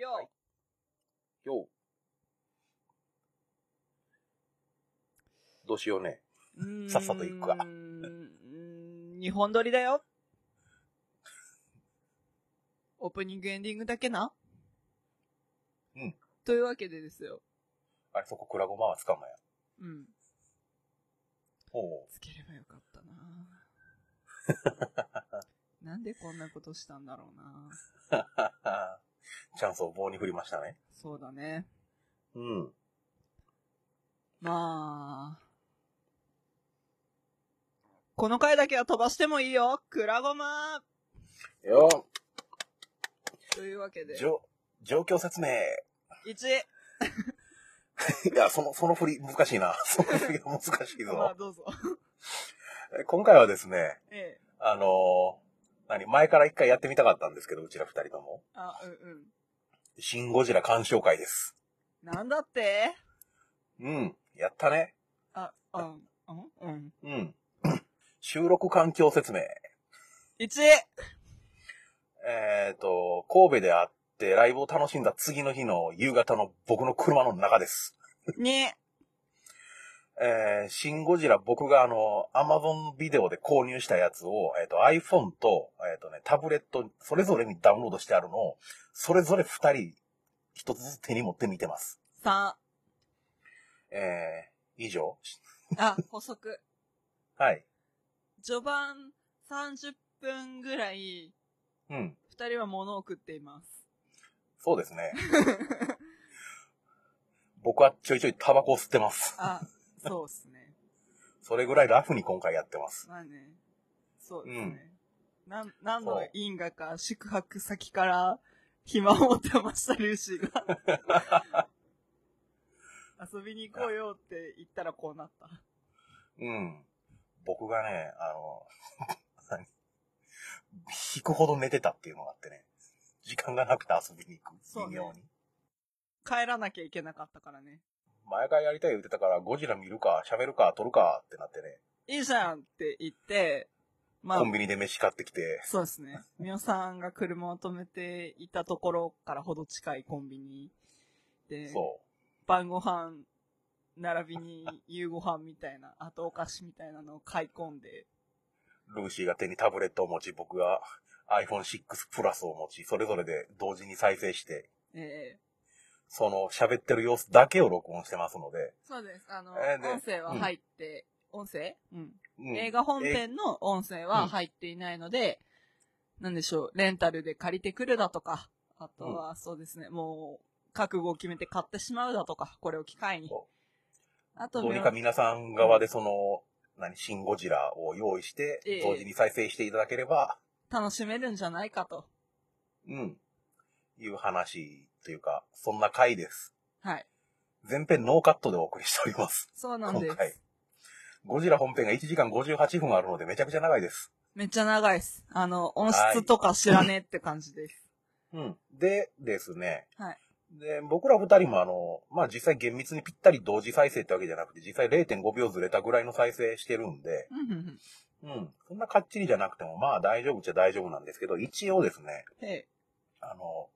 よ、はいよう。どうしようね。さっさと行くかうーん日本撮りだよ。オープニングエンディングだけなうん。というわけでですよ。あれ、そこ、クラゴマは使うのや。うん。ほつければよかったな なんでこんなことしたんだろうなう。チャンスを棒に振りましたね。そうだね。うん。まあ。この回だけは飛ばしてもいいよクラゴマよというわけで。じょ、状況説明。1! いや、その、その振り、難しいな。その振りが難しいまあ、ぞ。どうぞ。え今回はですね、ええ。あのー何、前から一回やってみたかったんですけど、うちら二人とも。あ、うんうん。シン・ゴジラ鑑賞会です。なんだって？うん。やったね。あ、うん、うん、うん。うん。収録環境説明。1! えっ、と、神戸で会ってライブを楽しんだ次の日の夕方の僕の車の中です。2! えー、シン・ゴジラ僕があの、アマゾンビデオで購入したやつを、えっ、と、iPhone と、えっ、とね、タブレット、それぞれにダウンロードしてあるのを、それぞれ二人、一つずつ手に持って見てます。3! えー、以上？あ、補足。はい。序盤30分ぐらい、うん。二人は物を食っています。そうですね。僕はちょいちょいタバコを吸ってます。あ、そうっすね。それぐらいラフに今回やってます。まあね。そうですね。なん、何の因果か宿泊先から暇を持ってました、ルーシーが。遊びに行こうよって言ったらこうなった。うん。僕がね、あの、何？引くほど寝てたっていうのがあってね。時間がなくて遊びに行く。微妙に。帰らなきゃいけなかったからね。前からやりたい言ってたから、ゴジラ見るか、喋るか、撮るかってなってね。いいじゃんって言って、まあコ、ンビニで飯買ってきて、そうですね。みおさんが車を止めていたところからほど近いコンビニで、そ晩ご飯、並びに夕ご飯みたいな、あとお菓子みたいなのを買い込んで、う。ルーシーが手にタブレットを持ち、僕が iPhone6 プラスを持ち、それぞれで同時に再生して、ええその喋ってる様子だけを録音してますので、そうです。あの、えーで音声は入って、音声？うん。うん映画本編の音声は入っていないので、なんでしょう、レンタルで借りてくるだとか、あとはそうですね、もう、覚悟を決めて買ってしまうだとか、これを機会に。そあと、うどうにか皆さん側でその、何、シン・ゴジラを用意してええ、同時に再生していただければ、楽しめるんじゃないかと。うん。いう話というか、そんな回です。はい。前編ノーカットでお送りしております。そうなんです。今回。ゴジラ本編が1時間58分あるのでめちゃくちゃ長いです。めっちゃ長いです。あの、音質とか知らねえって感じです。うん。でですね。はい。で、僕ら二人もあの、まあ実際厳密にぴったり同時再生ってわけじゃなくて、実際0.5秒ずれたぐらいの再生してるんで、うんうんうん。うん。そんなかっちりじゃなくても、まあ大丈夫っちゃ大丈夫なんですけど、一応ですね。あの、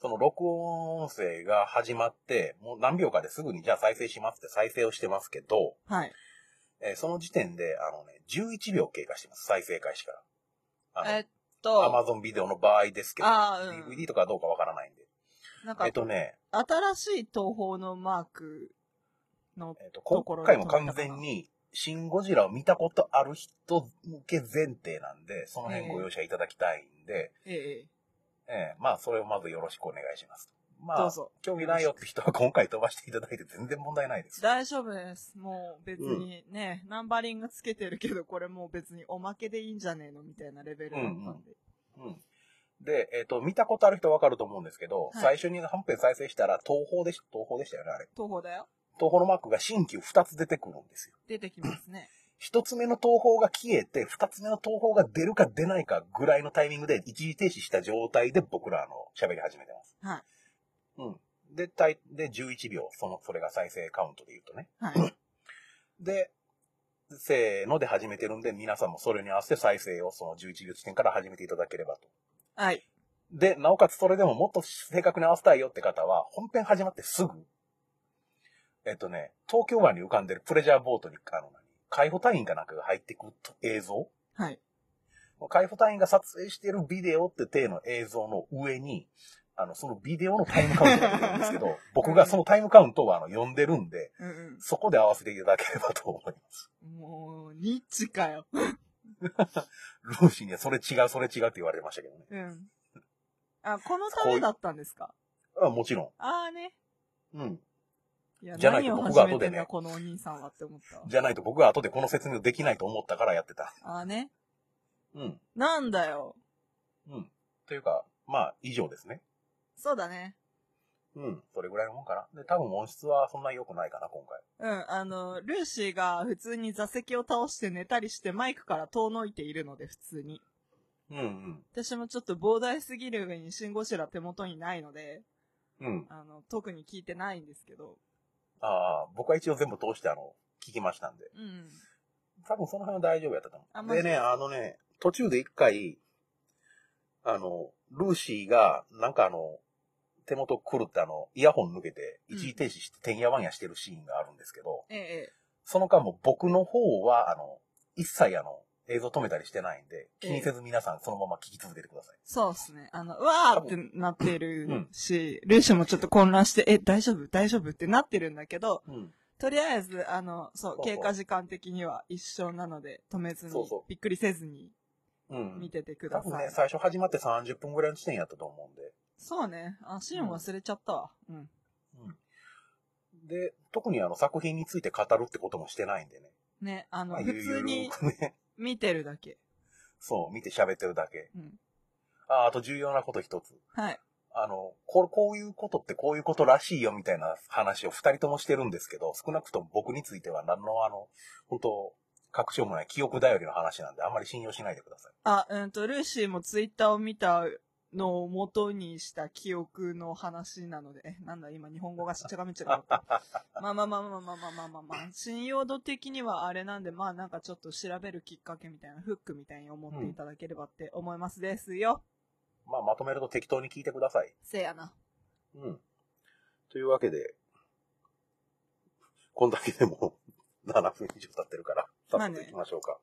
その録音音声が始まって、もう何秒かですぐにじゃあ再生しますって再生をしてますけど、はい。えーその時点で、あのね、11秒経過してます。再生開始から。えっと、アマゾンビデオの場合ですけど、うん DVD とかはどうかわからないんで。なんかえっ、とね、新しい東宝のマークの、えっ、と、ところ今回も完全に、シン・ゴジラを見たことある人向け前提なんで、その辺ご容赦いただきたいんで、ええ、ええまあ、それをまずよろしくお願いします。まあ。興味ないよって人は今回飛ばしていただいて全然問題ないです。大丈夫です。もう別にね、ナンバリングつけてるけど、これもう別におまけでいいんじゃねえのみたいなレベルだったんで。うん。で、えっ、と、見たことある人わかると思うんですけど、はい最初に本編再生したら、東宝でし、東宝でしたよね、あれ。東宝だよ。東宝のマークが新旧2つ出てくるんですよ。出てきますね。一つ目の東宝が消えて、二つ目の東宝が出るか出ないかぐらいのタイミングで一時停止した状態で僕らあの喋り始めてます。はい。うん。で、たいで、11秒、その、それが再生カウントで言うとね。はい。で、せーので始めてるんで、皆さんもそれに合わせて再生をその11秒地点から始めていただければと。はい。で、なおかつそれでももっと正確に合わせたいよって方は、本編始まってすぐ、えっとね、東京湾に浮かんでるプレジャーボートに、あの、海保隊員かなんかが入ってくる映像？はい。海保隊員が撮影しているビデオって体の映像の上に、あの、そのビデオのタイムカウントが出てるんですけど、僕がそのタイムカウントをあの読んでるんで、うんうん。そこで合わせていただければと思います。もう、ニッチかよ。ルーシーにはそれ違う、それ違うって言われてましたけどね。うん。あ、このためだったんですか？あもちろああね。ん。うん。じゃないと僕が後でねこのお兄さんはって思ったわ。じゃないと僕は後でこの説明できないと思ったからやってた。ああね。うん。なんだよ。うん。というか、まあ、以上ですね。そうだね。うん。それぐらいのもんかな。で、多分音質はそんなに良くないかな、今回。うん、あの、ルーシーが普通に座席を倒して寝たりしてマイクから遠のいているので、普通に。うんうん。私もちょっと膨大すぎる上にシンゴジラ手元にないので、うん。あの、特に聞いてないんですけど。ああ、僕は一応全部通してあの、聞きましたんで。うん。多分その辺は大丈夫やったと思う。でね、あのね、途中で一回、あの、ルーシーが、なんかあの、手元狂ってあの、イヤホン抜けて、うん一時停止して、てんやわんやしてるシーンがあるんですけど、ええ、その間も僕の方は、あの、一切あの、映像止めたりしてないんで、気にせず皆さんそのまま聞き続けてください。そうですね。あの、うわーってなってるし、ルーシーもちょっと混乱して、え、大丈夫？大丈夫ってなってるんだけど、うん。とりあえず、あの、そう、経過時間的には一緒なので、止めずにそうそう、びっくりせずにうん。見ててください。多分ね、最初始まって30分ぐらいの地点やったと思うんで。そうね。あ、シーン忘れちゃったわ。うん。うん。で、特にあの作品について語るってこともしてないんでね。ね、あの、まあ普通にね、見てるだけ。そう、見て喋ってるだけ。うん。あ、あと重要なこと一つ。はい。あの、これ、こういうことってこういうことらしいよみたいな話を二人ともしてるんですけど、少なくとも僕については何のあの、本当確証もない記憶頼りの話なんで、あんまり信用しないでください。あ、うんと、ルーシーもツイッターを見たのを元にした記憶の話なので、え、なんだ、今日本語がしっちゃがめっちゃがった。まあまあまあまあまあまあまあまあまあ、信用度的にはあれなんで、まあなんかちょっと調べるきっかけみたいな、フックみたいに思っていただければって思いますですよ。まあ、まとめると適当に聞いてください。せやな。うん。というわけで、こんだけでも7分以上経ってるから、早速行きましょうか。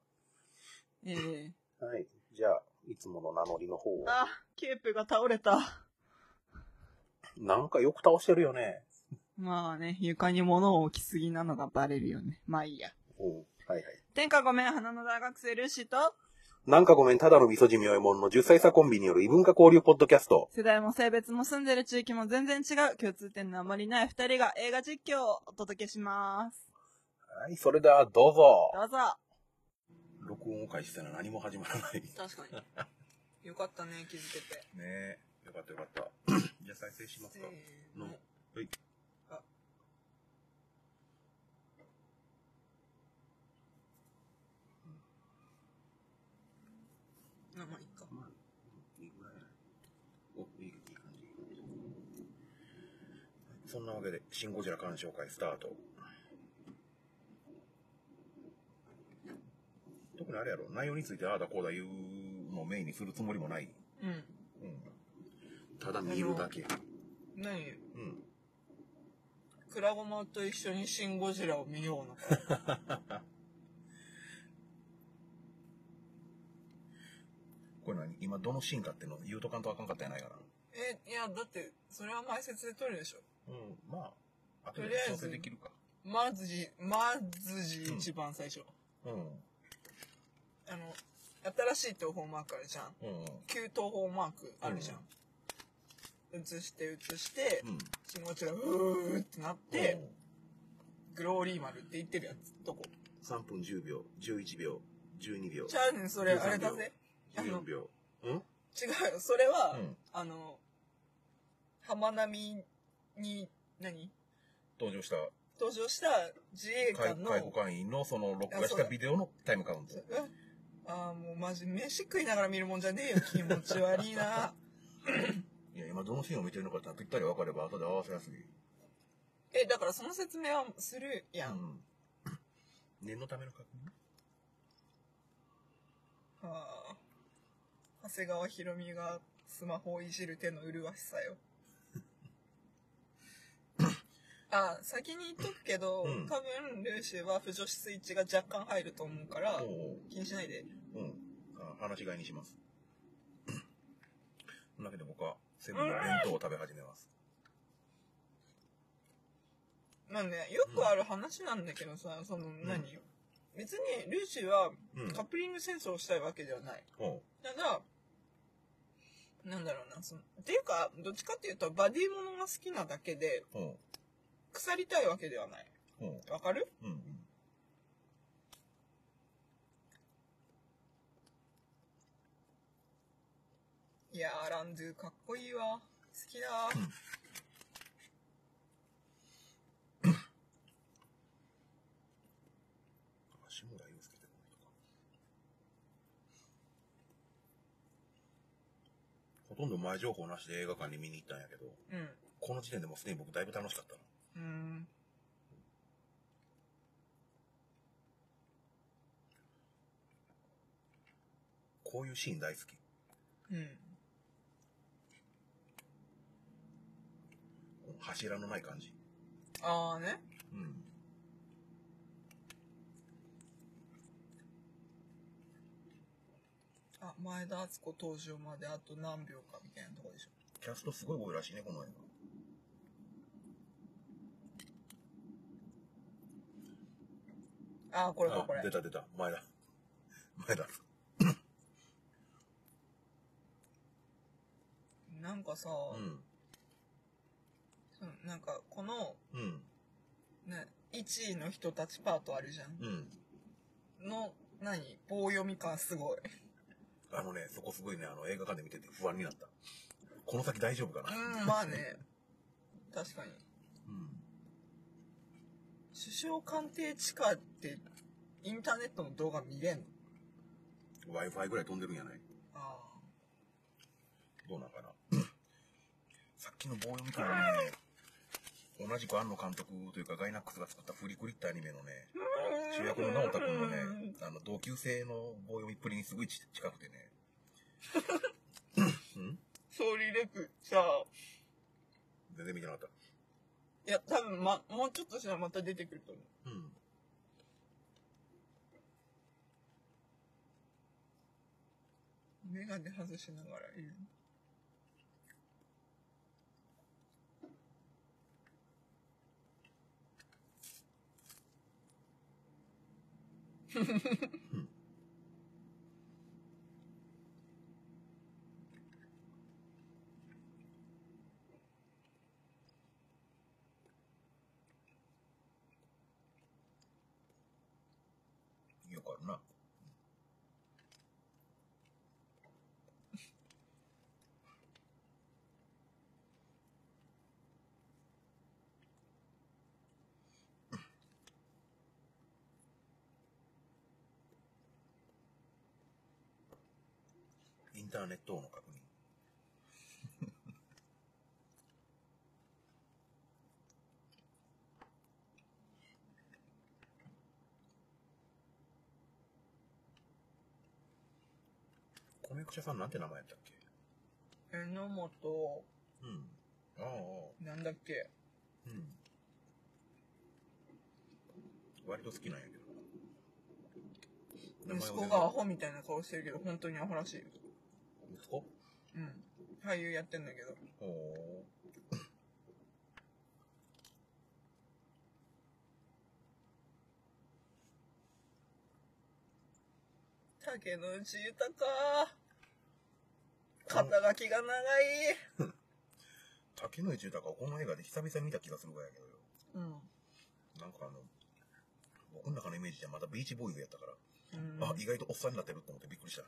ええはい。じゃあ、いつもの名乗りの方を。あ、ケープが倒れた。なんかよく倒してるよね。まあね、床に物を置きすぎなのがバレるよね。まあいいや。うん。はいはい。天下ごめん、花の大学生ルーシーと、なんかごめん、ただの味噌汁妙もんの10歳差コンビによる異文化交流ポッドキャスト。世代も性別も住んでる地域も全然違う共通点のあまりない二人が映画実況をお届けします。はい、それではどうぞ。どうぞ。録音を開始したら何も始まらない。ね確かに。よかったね、気づけて。え。よかったよかった。じゃあ再生しますか。のはい。ああ、まあ、いっか。まあ、いいぐらい。お、いい、いい感じ。そんなわけで、シン・ゴジラ鑑賞会スタート。にあれやろ、内容についてああだこうだ言うのをメインにするつもりもない。うん。うん。ただ見るだけ。何うん。クラゴマと一緒にシン・ゴジラを見ようのか。これ何？今どのシーンかっていうの言うとかんとあかんかったやないかな。え、いや、だって、それは前説で撮るでしょ。うん、まあ、後でとりあえず調整できるか。まずじ、まずじ一番最初。うん。あの、新しい東方マークあるじゃん。うん。旧東方マークあるじゃん。映して映して、うん。シンゴジラうーってなって、グローリー丸って言ってるやつ、どこ？3分10秒、11秒、12秒。ちゃうねん、それ、13あれだぜ。あの14秒。うん？違うよ、それは、うんあの、浜波に、何？登場した登場した自衛官の、海海保官員のその録画したビデオのタイムカウント。うんああ、もうマジ、飯食いながら見るもんじゃねえよ、気持ち悪いな。いや、今どのシーンを見てるのかってのはぴったり分かれば後で合わせやすい。え、だからその説明はするやん。うん。念のための確認？はあ、長谷川博美がスマホをいじる手の麗しさよ。あ、先に言っとくけど、うん多分、ルーシーは不女子スイッチが若干入ると思うから、おう気にしないで。うん。あ話し飼いにします。そんなわけで僕はセブンの弁当を食べ始めます。まあね、よくある話なんだけどさ、その何、別にルーシーはうん。カップリング戦争をしたいわけではない。おうただ、なんだろうな、その、っていうか、どっちかっていうと、バディものが好きなだけで、おう腐りたいわけではない。わかる？うんうん。いやー、ランドゥかっこいいわ。好きだ。あ志村祐介ってこの人か。ほとんど前情報なしで映画館に見に行ったんやけど、うん。この時点でもうすでに僕だいぶ楽しかったな。うーん。こういうシーン大好き。うん。この柱のない感じ。あーね。うん。あ、前田敦子登場まであと何秒かみたいなとこでしょ。キャストすごい多いらしいね、この映あー、これ画。これこれあ、出。た出た。前だ。前だ。なんかさ、うん。そのなんかこの、うん。ね、1位の人たちパートあるじゃん。うん。の、何？棒読み感すごい。あのね、そこすごいね、あの映画館で見てて不安になった。この先大丈夫かな？うん、まあね。確かに。うん。首相官邸地下って、インターネットの動画見れんの？Wi-Fi ぐらい飛んでるんやない？あどうなんかな？さっきの棒読み感はね、同じく庵野監督というかガイナックスが作ったフリクリってアニメのね、あ。主役の直太くんのね、あの、同級生の棒読みっぷりにすごいち近くてね。うん？総理レクさ、全然見てなかっいや、多分ま、もうちょっとしたらまた出てくると思う。た。うん。メガネ外しながらいる。よ くあるな。インターネットの確認。米役者さんなんて名前やったっけ？榎本、うん。ああ、なんだっけ？うん。割と好きなんやけど。名前息を子がアホみたいな顔してるけど、本当にアホらしいよ。息子うん。俳優やってんだけど。ほう。竹野内豊。肩書きが長い。竹野内豊をこの映画で久々に見た気がするぐらいやけどよ。うん。なんかあの、僕の中のイメージじゃまたビーチボーイズやったから、うん、あ、意外とおっさんになってると思ってびっくりした。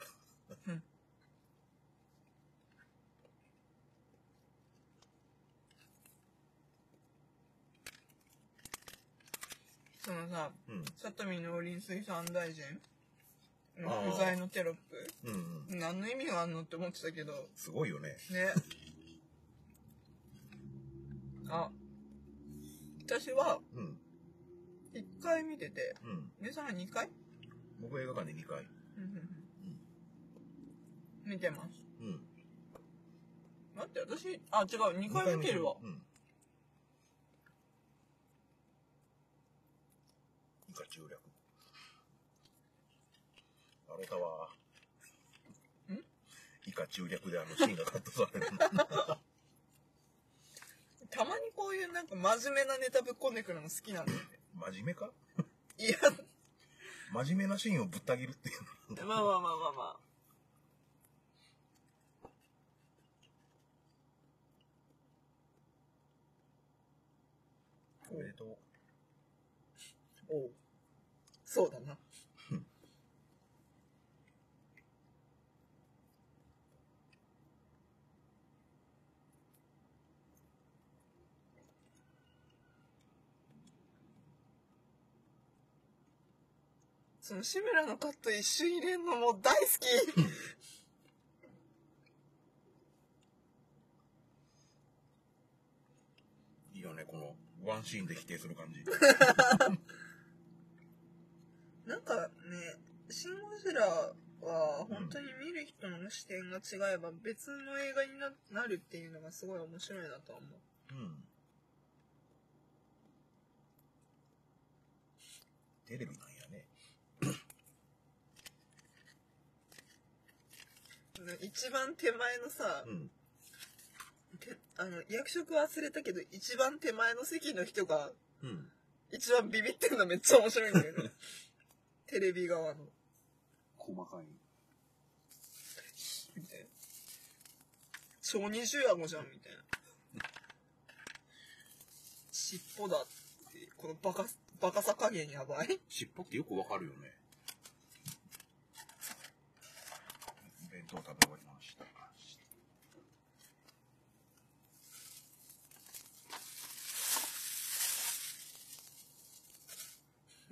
そのさ、うん。里見農林水産大臣の不在のテロップ？うんうん。何の意味があんのって思ってたけど、すごいよね。ね。あ、私はうん。1回見てて、うん。皆さんは2回？僕映画館で2回。見てます。うん。待って、私、あ、違う、2回見てるわ。うん。以下中略。あろたわ。ん？以下中略であのシーンがカットされる。たまにこういうなんか真面目なネタぶっ込んでくるの好きなんだよね。真面目か？いや、真面目なシーンをぶった切るっていう。まあまあまあまあまあ。おめでとう。おうそうだな。その志村のカット一瞬入れんのもう大好き いいよね、このワンシーンで否定する感じ。なんかね、シン・ゴジラは本当に見る人の視点が違えば別の映画にななるっていうのがすごい面白いなとは思う。うん。テレビなんやね。一番手前のさ、うん。てあの役職忘れたけど一番手前の席の人がうん。一番ビビってるのめっちゃ面白いんだよね テレビ側の。細かい。みたいな。小児重顎じゃんみたいな。尻尾だってこのバカバカさ加減やばい。尻尾ってよくわかるよね。弁当食べ終わりました。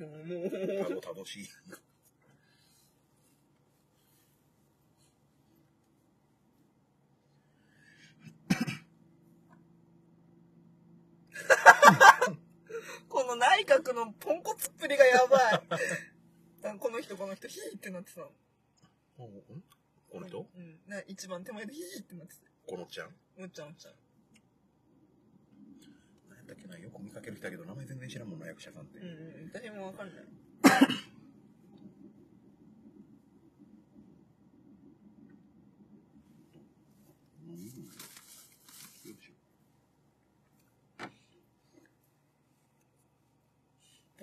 もうもうたどたどしい。この内閣のポンコツっぷりがやばい。あこの人この人ヒーってなってたの。この人？うん。な一番手前でヒーってなってたこのちゃん？むっちゃんむっちゃんったっけなよく見かける人だけど名前全然知らんもんな役者さんって。うんうん誰もわかんない。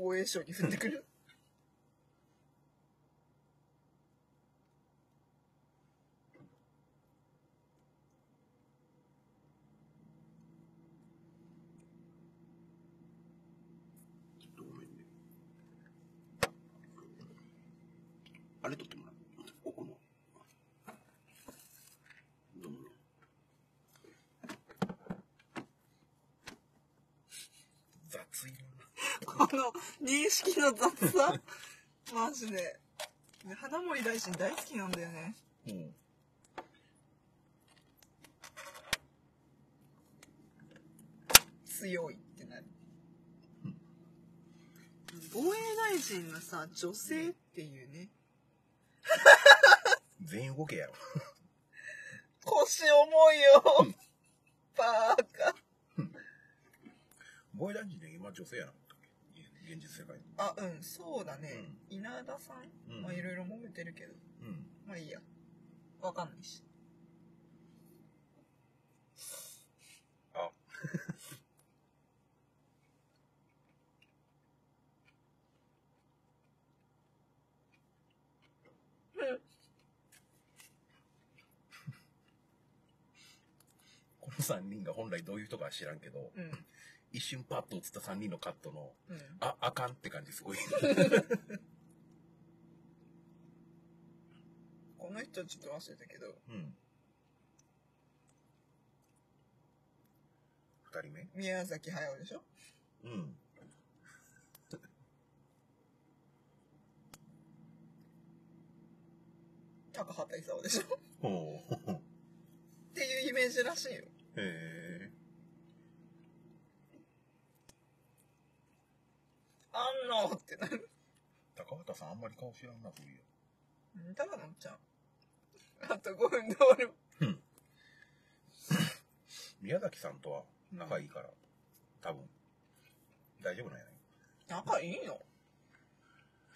防衛省に降ってくるちょっとごめんね。あれ取ってもらう。奥の。どうも。雑いこの認識の雑さ。マジで。ね花森大臣大好きなんだよね。な。うん。強いってなる。防衛大臣がさ女性っていうね。全員動けやろ。腰重いよ。バーカ。防衛大臣で今女性やな現実世界に。あうんそうだね、稲田さん、うん。まあいろいろ揉めてるけど。うん。まあいいや。わかんないし。あ。この3人が本来どういう人かは知らんけど、うん一瞬パッと映った3人のカットの、うんあ、あかんって感じすごい。この人ちょっと忘れたけどうん。二人目？宮崎駿でしょ？うん。高畑勲でしょ？っ。ていうイメージらしいよへえ。あんのってなる。高畑さんあんまり顔知らんな、そういや。うん高野ちゃん。あと5分で終わる。うん。宮崎さんとは仲いいから、多分、大丈夫なんやない仲いいの？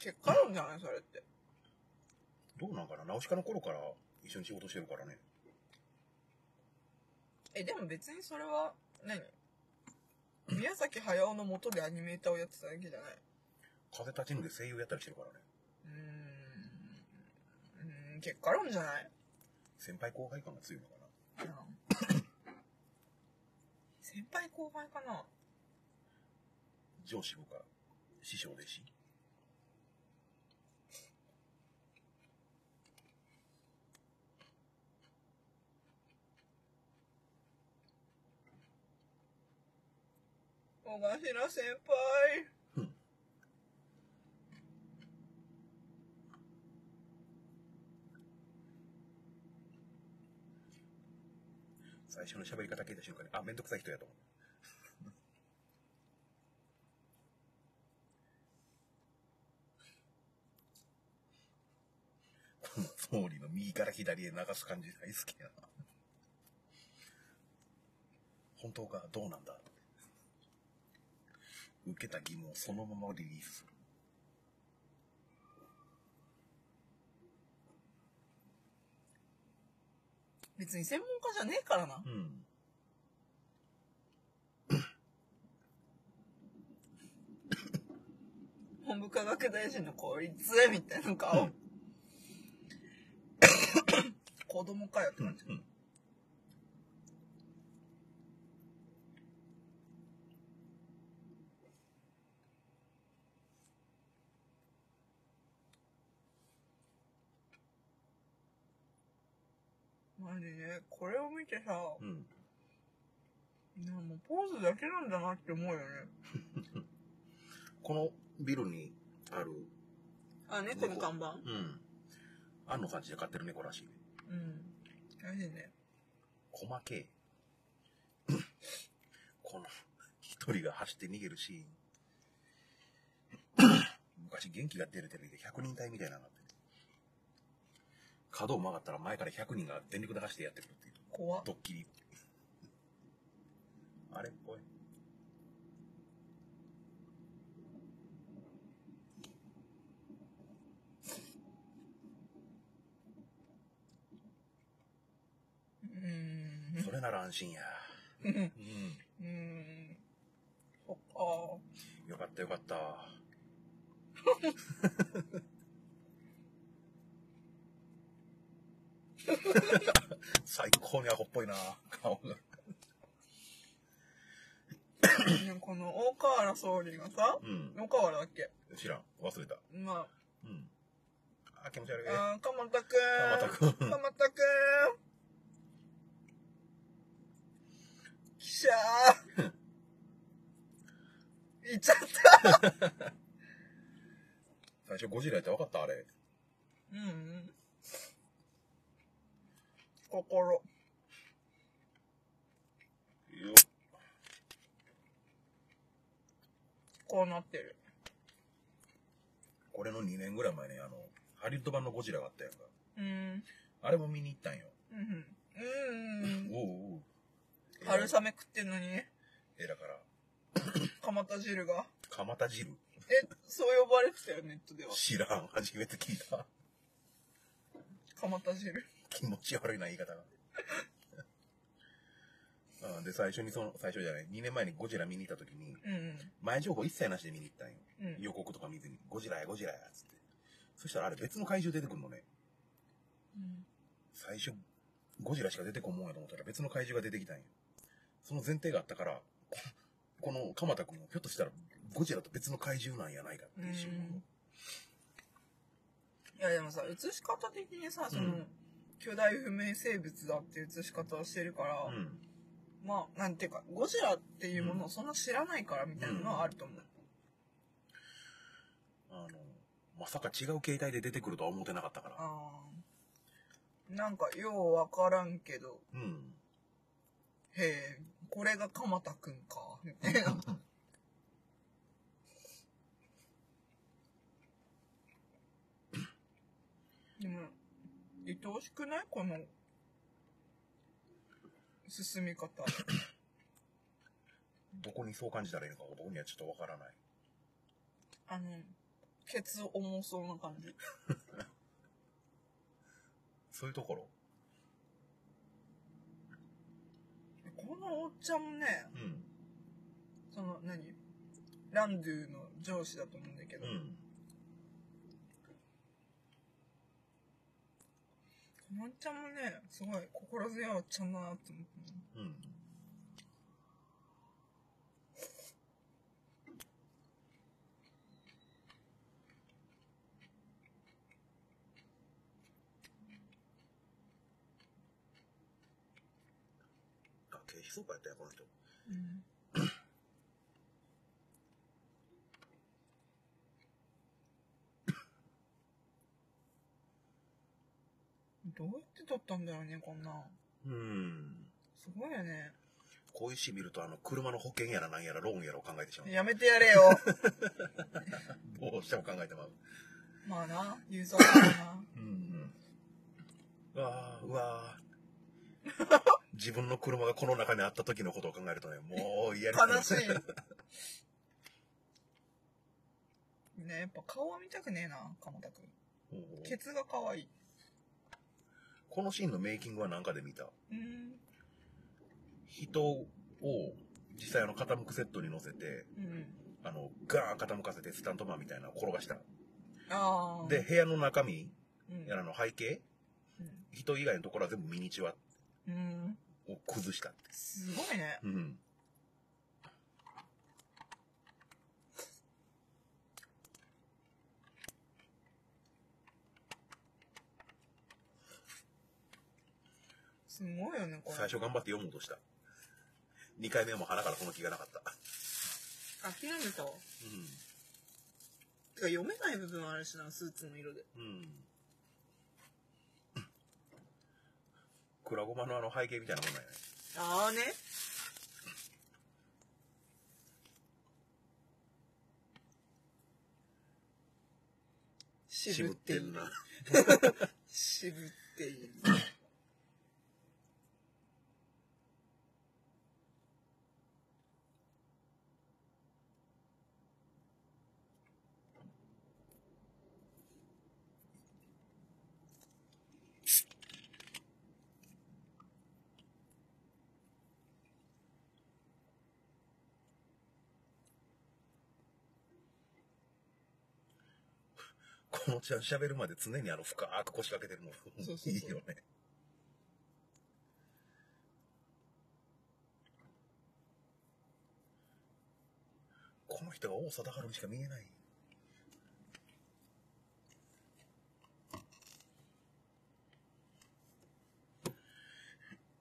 結果論じゃないそれって。どうなんかな？ナウシカの頃から一緒に仕事してるからね。え、でも別にそれは何、宮崎駿の元でアニメーターをやってただけじゃない風立ちぬで声優やったりしてるからね。うーん。うーん、結果論じゃない？先輩後輩感が強いのかな 先輩後輩かな上司部下、師匠弟子。小頭先輩。最初の喋り方聞いた瞬間に、あ、めんどくさい人やと思う。この総理の右から左へ流す感じ大好きやな。本当か？どうなんだ？受けた疑問をそのままリリースする。別に専門家じゃねえからな。うん。文部科学大臣の効率みたいな顔。子供かよって感じ。ね、これを見てさ、うん。いやもうポーズだけなんだなって思うよね。このビルにある、あ、猫の看板？うん。安野さんちで飼ってる猫らしいね。うん。マジね。細けえ。この、一人が走って逃げるシーン。昔元気が出るテレビで100人隊みたいなのがあってね。角を曲がったら前から100人が全力で走ってやってくるっていう。怖っ。ドッキリ。あれ？っぽい。うーん。それなら安心や。うん。うん。そっか。よかったよかった。最高にアホっぽいな、顔が。ねこの大河原総理がさ、うん。大河原だっけ？知らん。忘れた。まうん。あ、気持ち悪い。あ、あー、鎌田く鎌田くんん。鎌田くん。記者ー。い っちゃった。最初ゴジラやって分かったあれ。うんうん。心。よこうなってる。これの2年ぐらい前に、あの、ハリウッド版のゴジラがあったやんか。うん。あれも見に行ったんよ。うん。うん。おうおう。春雨食ってんのに、えだから、蒲田汁が？蒲田汁。え、そう呼ばれてたよ、ネットでは。知らん。初めて聞いた。蒲田汁。気持ち悪いな、言い方が。あ で、最初にその、最初じゃない、2年前にゴジラ見に行った時に、うん。前情報一切なしで見に行ったんよ。うん。予告とか見ずに、ゴジラや、ゴジラや、つって。そしたらあれ別の怪獣出てくるのね。うん。最初、ゴジラしか出てこんもんやと思ったら別の怪獣が出てきたんよ。その前提があったから、ここの鎌田君もひょっとしたらゴジラと別の怪獣なんやないかって一瞬思う。いやでもさ、映し方的にさ、その、うん巨大不明生物だっていう映し方をしてるから、うん。まあ、なんていうか、ゴジラっていうものをそんな知らないからみたいなのはあると思う。あの、まさか違う形態で出てくるとは思ってなかったから。なんか、ようわからんけど、うん。へえ、これが鎌田くんか、みたいな。でも、愛おしくない？この、進み方。どこにそう感じたらいいのか僕にはちょっとわからない。あの、ケツ重そうな感じ。そういうところ？このおっちゃんもね、うん。その、何？ランドゥの上司だと思うんだけど、うん。このおっちゃんもね、すごい心強いおっちゃんだなって思って、うん。あ、経費総会やったんや、この人。どうやったんだろうね、こんなん。うん。すごいよね。こういう詩見ると、あの、車の保険やらなんやらローンやらを考えてしまう。やめてやれよ。どうしても考えてまう。まあな、ユーザーだな。うんうん。うわーうわー自分の車がこの中にあった時のことを考えるとね、もう嫌になる悲しい。ね、やっぱ顔は見たくねえな、鎌田くんケツが可愛い。このシーンのメイキングは何かで見た？うん。人を実際あの傾くセットに乗せて、うん。あの、ガーン傾かせてスタントマンみたいなのを転がした。で、、部屋の中身、うん。やらの背景、人以外のところは全部ミニチュアうん。を崩した。すごいね。うん。すごいよね、これ。最初頑張って読もうとした。2回目も鼻からその気がなかった。諦めたわ。うてか読めない部分あるしな、スーツの色で。ん。うん。クラゴマのあの背景みたいなもんなんやね。ああね。渋っている。な。渋っている。このちゃん喋るまで常にあの深く腰掛けてるのそうそうそういいよね。この人が王貞治にしか見えない。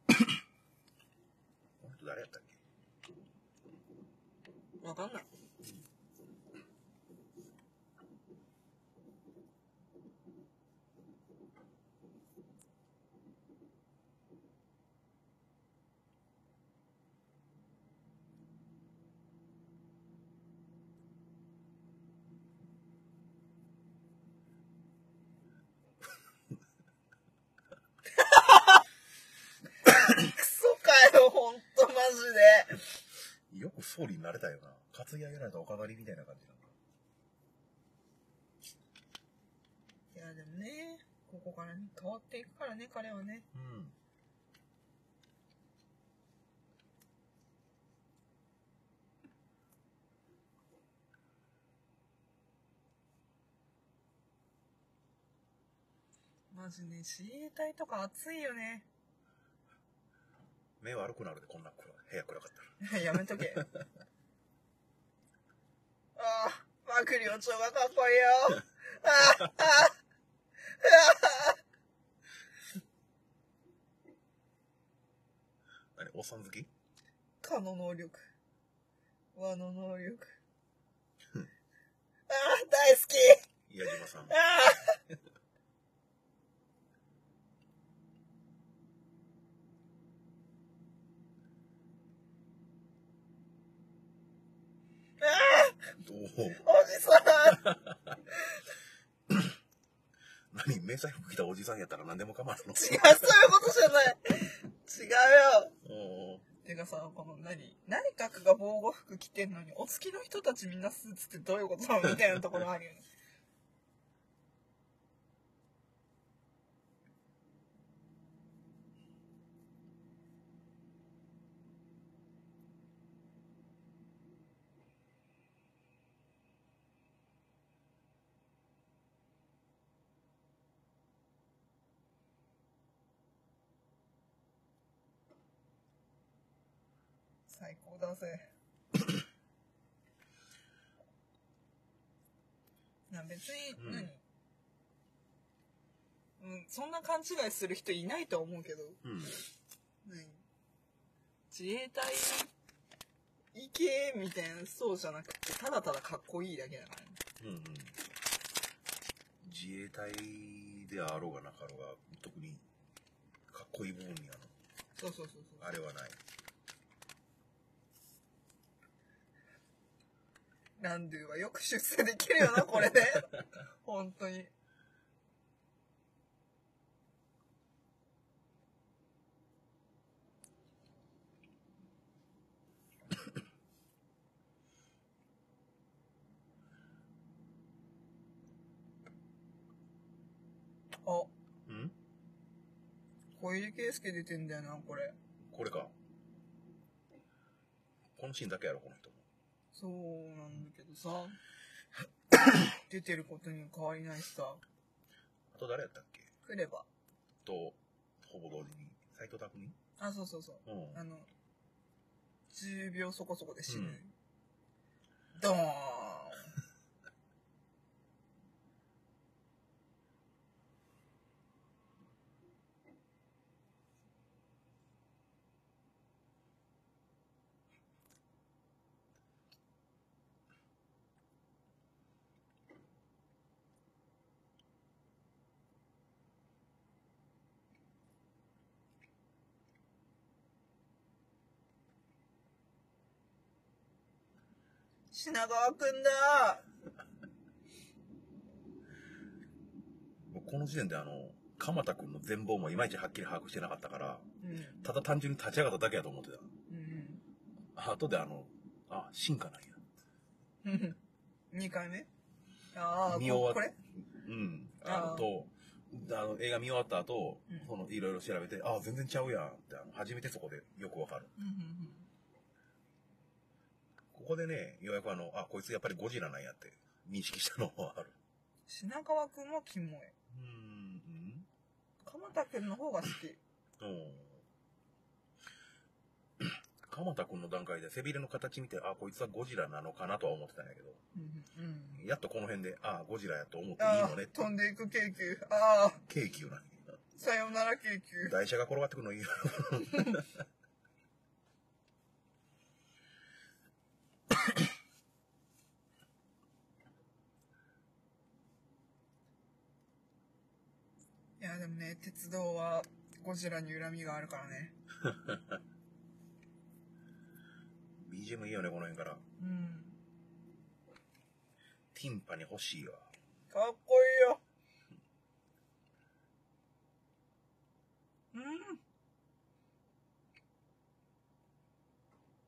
この人誰やったっけ？わかんない。クソかよ、ほんとマジで。よく総理になれたよな。担ぎ上げられたおかわりみたいな感じなんだ。いや、でもね、ここからね、変わっていくからね、彼はね。うん。マジね、自衛隊とか熱いよね。目悪くなるで、こんな暗部屋暗かったら。やめとけ。ああ、マクリオ長がかっこいいよ。ああ、ああ、何おっさん好きかの能力。和の能力。あうんあ、大好き。矢島さん。ああ。あどうあ、おじさん。何迷彩服着たおじさんやったら何でも構わんの？違う、そういうことじゃない。違うよ。てかさ、この何内閣が防護服着てんのに、お付きの人たちみんなスーツってどういうことみたいなところあるよね。最高だぜ。な別にうん何、うん、そんな勘違いする人いないと思うけど、うん。何？自衛隊行けみたいなそうじゃなくて、ただただかっこいいだけだからね。うんうん。自衛隊であろうがなかろうが、特にかっこいい部分にあの、そうそうそうそう。あれはない。ランドゥはよく出世できるよな、これで。本当に。あ、うん？小出圭介出てんだよな、これ。これか。このシーンだけやろ、この人も。そうなんだけどさ、出てることに変わりないしさ、あと誰やったっけ？来れば。と、ほぼ同時に。斎藤匠あ、そうそうそう。うん。あの、10秒そこそこで死ぬ。うんドーン品川くんだ もうこの時点であの、鎌田くんの全貌もいまいちはっきり把握してなかったから、うん。ただ単純に立ち上がっただけやと思ってた。うん。後であの、あ、進化なんや。うん。2回目？ああ、見終わっこれ？うん。あと、あの映画見終わった後、うんそのいろいろ調べて、あ、全然ちゃうやんって、あの初めてそこでよくわかる。うんうんここでね、ようやくあの、あ、こいつやっぱりゴジラなんやって認識したのはある。品川くんもキモい。うん、鎌田くんの方が好き。うん。うん。鎌田くん の段階で背びれの形見て、あ、こいつはゴジラなのかなとは思ってたんやけど、うんうん。やっとこの辺で、あ、ゴジラやと思っていいのねっ、て飛。んでいく京急。ああ、京急なんや。さよなら京急。台車が転がってくるのいいよ。いや、でもね、鉄道はゴジラに恨みがあるからね。BGM いいよね、この辺から。うん。ティンパに欲しいわ。かっこいいよ。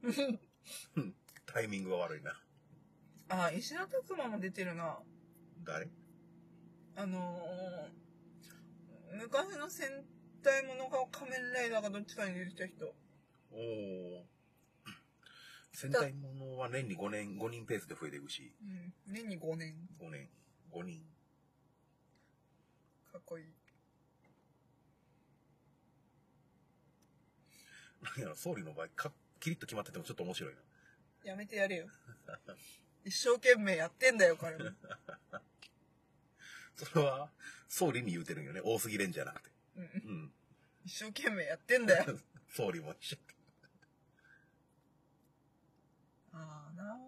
うん。タイミングが悪いな。あ、石田拓馬も出てるな。誰？あのー、昔の戦隊ものか仮面ライダーかどっちかに出てた人。おー。戦隊ものは年に5年、5人ペースで増えていくし、うん。年に5年。5年、5人。かっこいい。なんやろ、総理の場合、かキリッと決まっててもちょっと面白いな。やめてやれよ。一生懸命やってんだよ、彼も。それは、総理に言うてるんよね。大杉蓮じゃなくて。うんうん。一生懸命やってんだよ。総理も一緒。ああな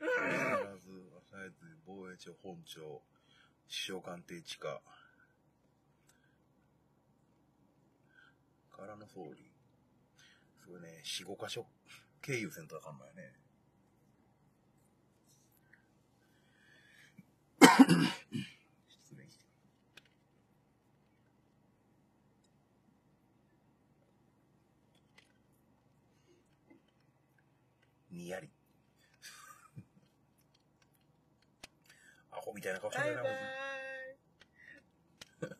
必ず、朝えず防衛庁本庁、首相官邸地下、からの総理。それね、4、5箇所経由せんとあかんのよね。失礼して。にやり。みたいな顔してバイバイ。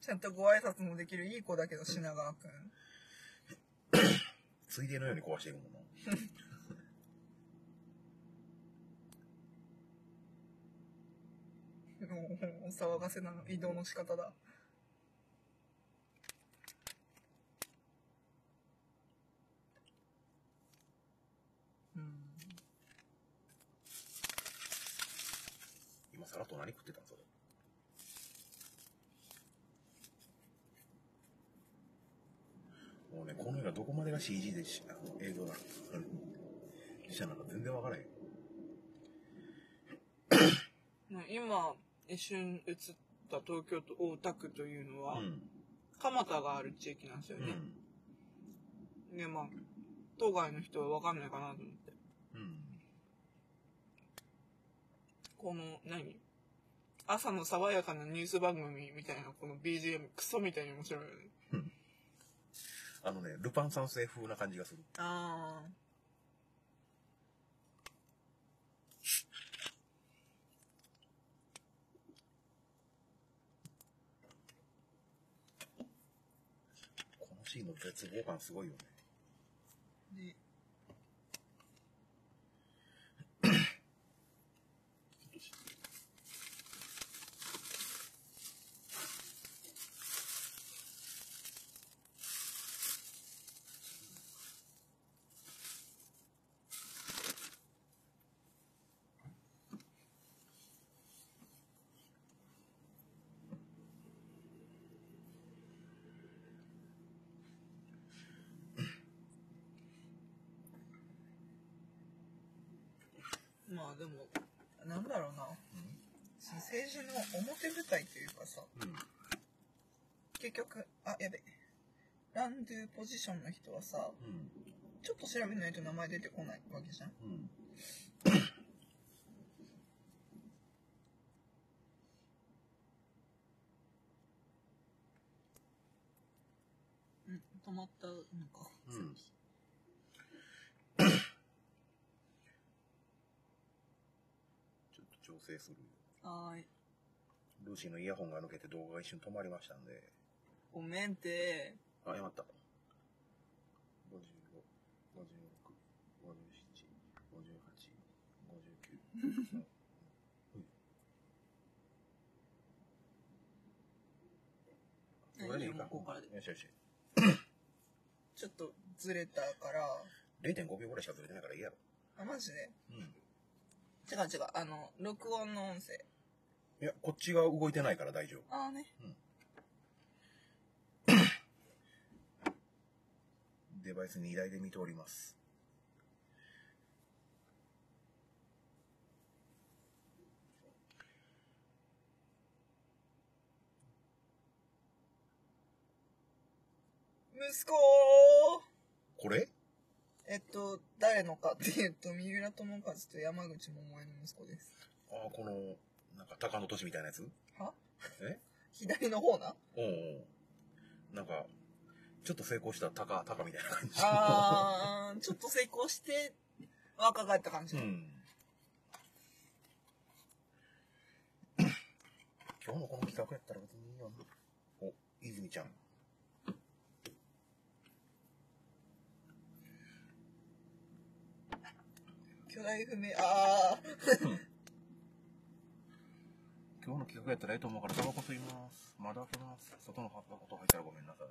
ちゃんとご挨拶もできるいい子だけど、品川くん。ついでのように壊していくもんな。もうお騒がせな移動の仕方だ。さらっと何食ってたんそれ。もうね、この映画どこまでが CG でしあの映像なの実写なんか全然わからへん。ね今、一瞬映った東京都大田区というのは、うん。蒲田がある地域なんですよね。うん。で、まあ、当該の人は分かんないかなと思って。うん。この、何？朝の爽やかなニュース番組みたいな、この BGM、クソみたいに面白いよね。あのね、ルパン三世風な感じがする。ああ。このシーンの絶望感すごいよね。で、まあでも、なんだろうな。政治の表舞台というかさ、うん。結局、あ、やべ。ランドゥポジションの人はさ、うん。ちょっと調べないと名前出てこないわけじゃん。うん。うん、止まったのか。うんちょっと調整する。はーい。ルーシーのイヤホンが抜けて動画が一瞬止まりましたんで。ごめんて。あ、やまった。うんいいか。もうここからでよしよし。ちょっとずれたから、0.5秒ぐらいしかずれてないからいいやろ。あ、マジで？うん。違う違う、あの、録音の音声。いや、こっちが動いてないから大丈夫。ああね。デバイス2台で見ております。息子これ？えっと、誰のかっていうと、三浦友和と山口百恵の息子です。ああ、この、なんか、高野都市みたいなやつ？は？え？左の方な？おうおうなんか、ちょっと成功したタカ、タカみたいな感じ。あー、ちょっと成功して、若返った感じ。うん。今日のこの企画やったら別にいいよな。お、泉ちゃん。巨大不明、あー。今日の企画やったらええと思うからタバコ吸います。まだ開けます。外の葉っぱこと入ったらごめんなさい。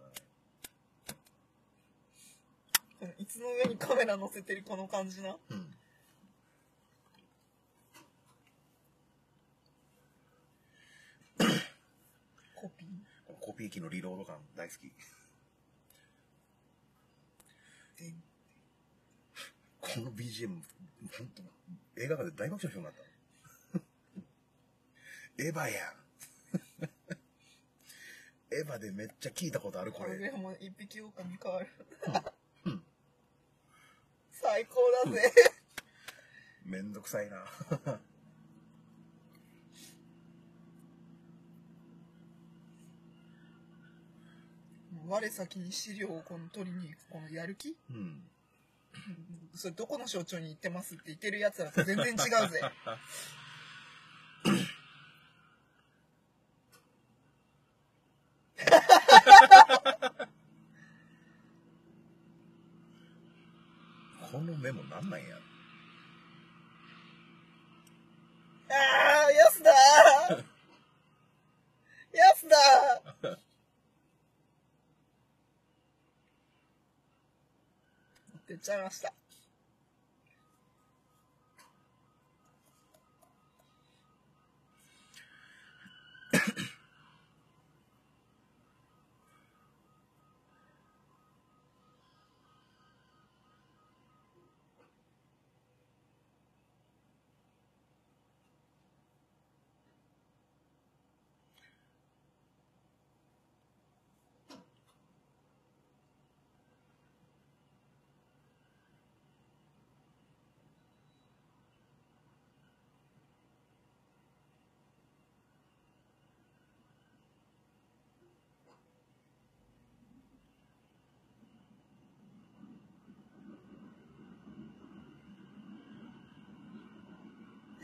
この椅子の上にカメラ乗せてるこの感じな。うん。コピー？コピー機のリロード感大好き。でこの BGM、本当映画館で大爆笑しようになった。エヴァやん。エヴァでめっちゃ聞いたことあるこれ。これでも一匹狼変わるうん。最高だぜ。めんどくさいな。我先に資料をこの取りに行くこのやる気？うん。それどこの象徴に行ってますって言ってるやつらと全然違うぜ。このメモなんなんやああ、安だ安だ持ってっちゃいました。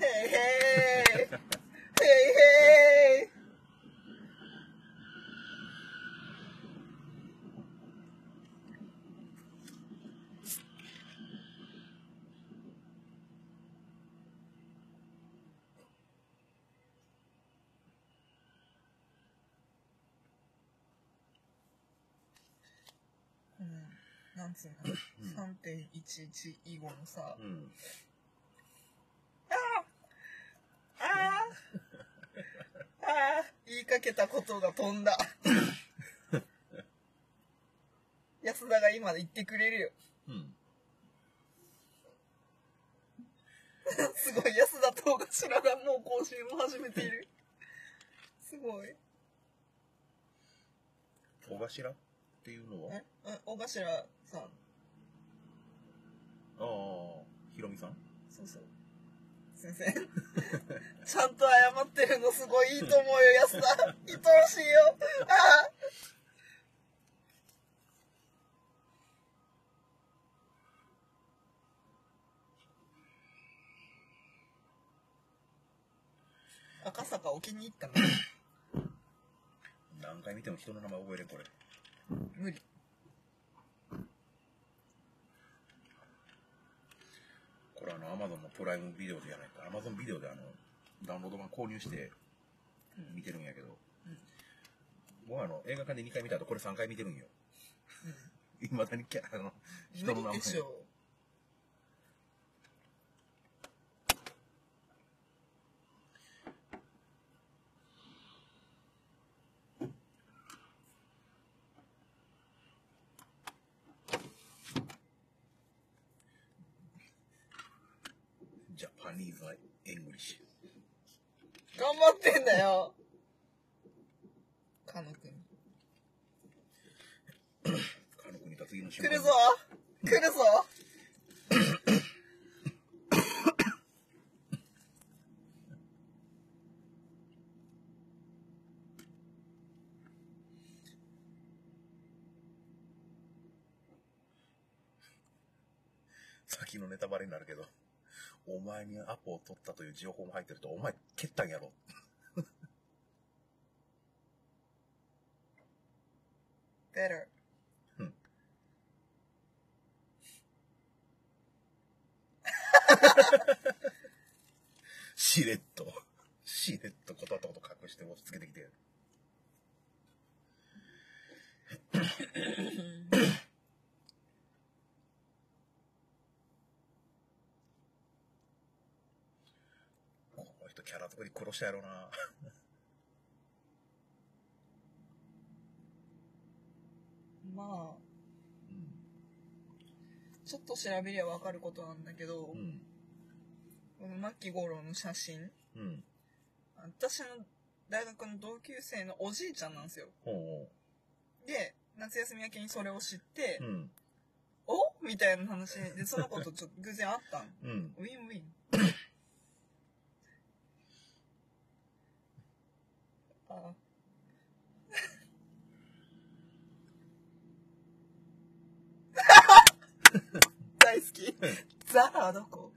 へいへいへいへいうん、なんつうの、3.11以後のさ、うん。ああああ言いかけたことが飛んだ。安田が今言ってくれるよ。うん。すごい、安田東頭がもう更新を始めている。すごい。小頭っていうのは？え、え、小頭さん。ああ、ひろみさん？そうそう。先生。ちゃんと謝ってるのすごいいいと思うよ、安田。愛おしいよ。ああ赤坂お気に入ったの？何回見ても人の名前覚えれん、これ。無理。これあの、アマゾンのプライムビデオじゃないか。アマゾンビデオであの、ダウンロード版購入して見てるんやけど、もうあの、映画館で2回見た後これ3回見てるんよ。いまだにキャあの、人の名前無理で。しょ。ジャパニーズ・エングリッシ頑張ってんだよ。かのくん。ュ。カノ国と次の瞬来るぞ来るぞ先のネタバレになるけど、お前にアポを取ったという情報も入ってると、お前蹴ったんやろ。better. うんしれっと、しれっと断ったこと隠して押し付けてきて。この人キャラ作り殺したやろな。まあ、うん。ちょっと調べりゃわかることなんだけど、うん。この牧五郎の写真、うん。私の大学の同級生のおじいちゃんなんですよ。で、夏休み明けにそれを知ってう。う、ん。お？みたいな話で、その子とちょっと偶然会ったん。うん。ウィンウィン。あ 大好き。ザラはどこ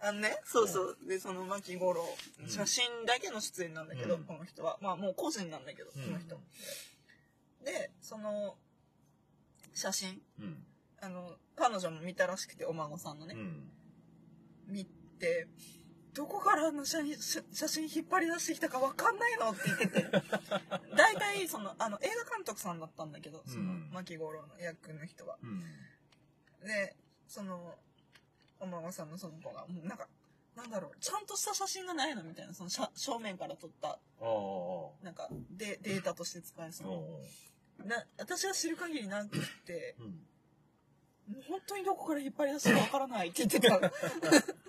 あのね、そうそう。で、その牧五郎、うん写真だけの出演なんだけど、うんこの人は。まあもう個人なんだけど、うんこの人。で、その、写真、うん。あの、彼女も見たらしくて、お孫さんのね。うん。見て、どこからあの写真写写真引っ張り出してきたかわかんないのって言ってて。大体、その、あの、映画監督さんだったんだけど、そのうん、牧五郎の役の人は。うん。で、その、お孫さんのその子が、もうなんか、なんだろう、ちゃんとした写真がないのみたいな、その写正面から撮った。なんか、で、データとして使えそううな。な、私が知る限りなくて、う本当にどこから引っ張り出したかわからないって言ってた。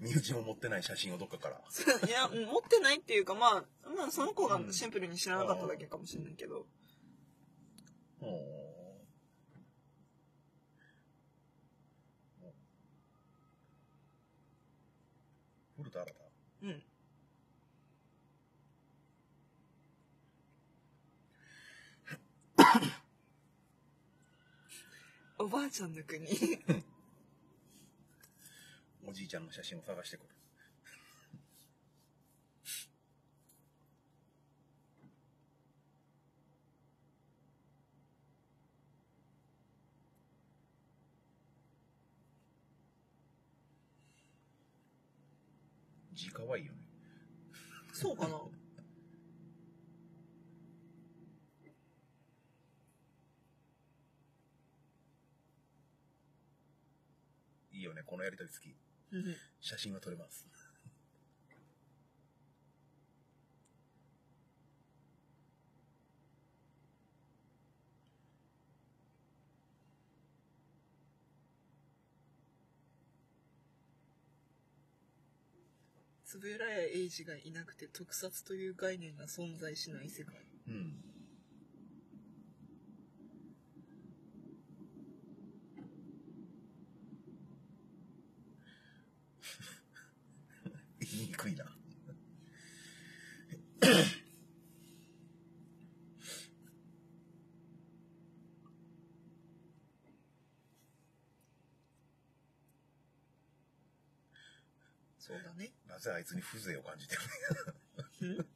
身内も持ってない写真をどっかから。いや、持ってないっていうか、まあ、まあ、その子がシンプルに知らなかっただけかもしれないけど。ほう。古田新太うん。おばあちゃんの国。おじいちゃんの写真を探してくる。字かわいいよね。そうかな いいよね、このやりとり好き。うん写真は撮れます。つぶらや英二がいなくて特撮という概念が存在しない世界。うん。言いにくいな。そうだね。なぜあいつに風情を感じてるうん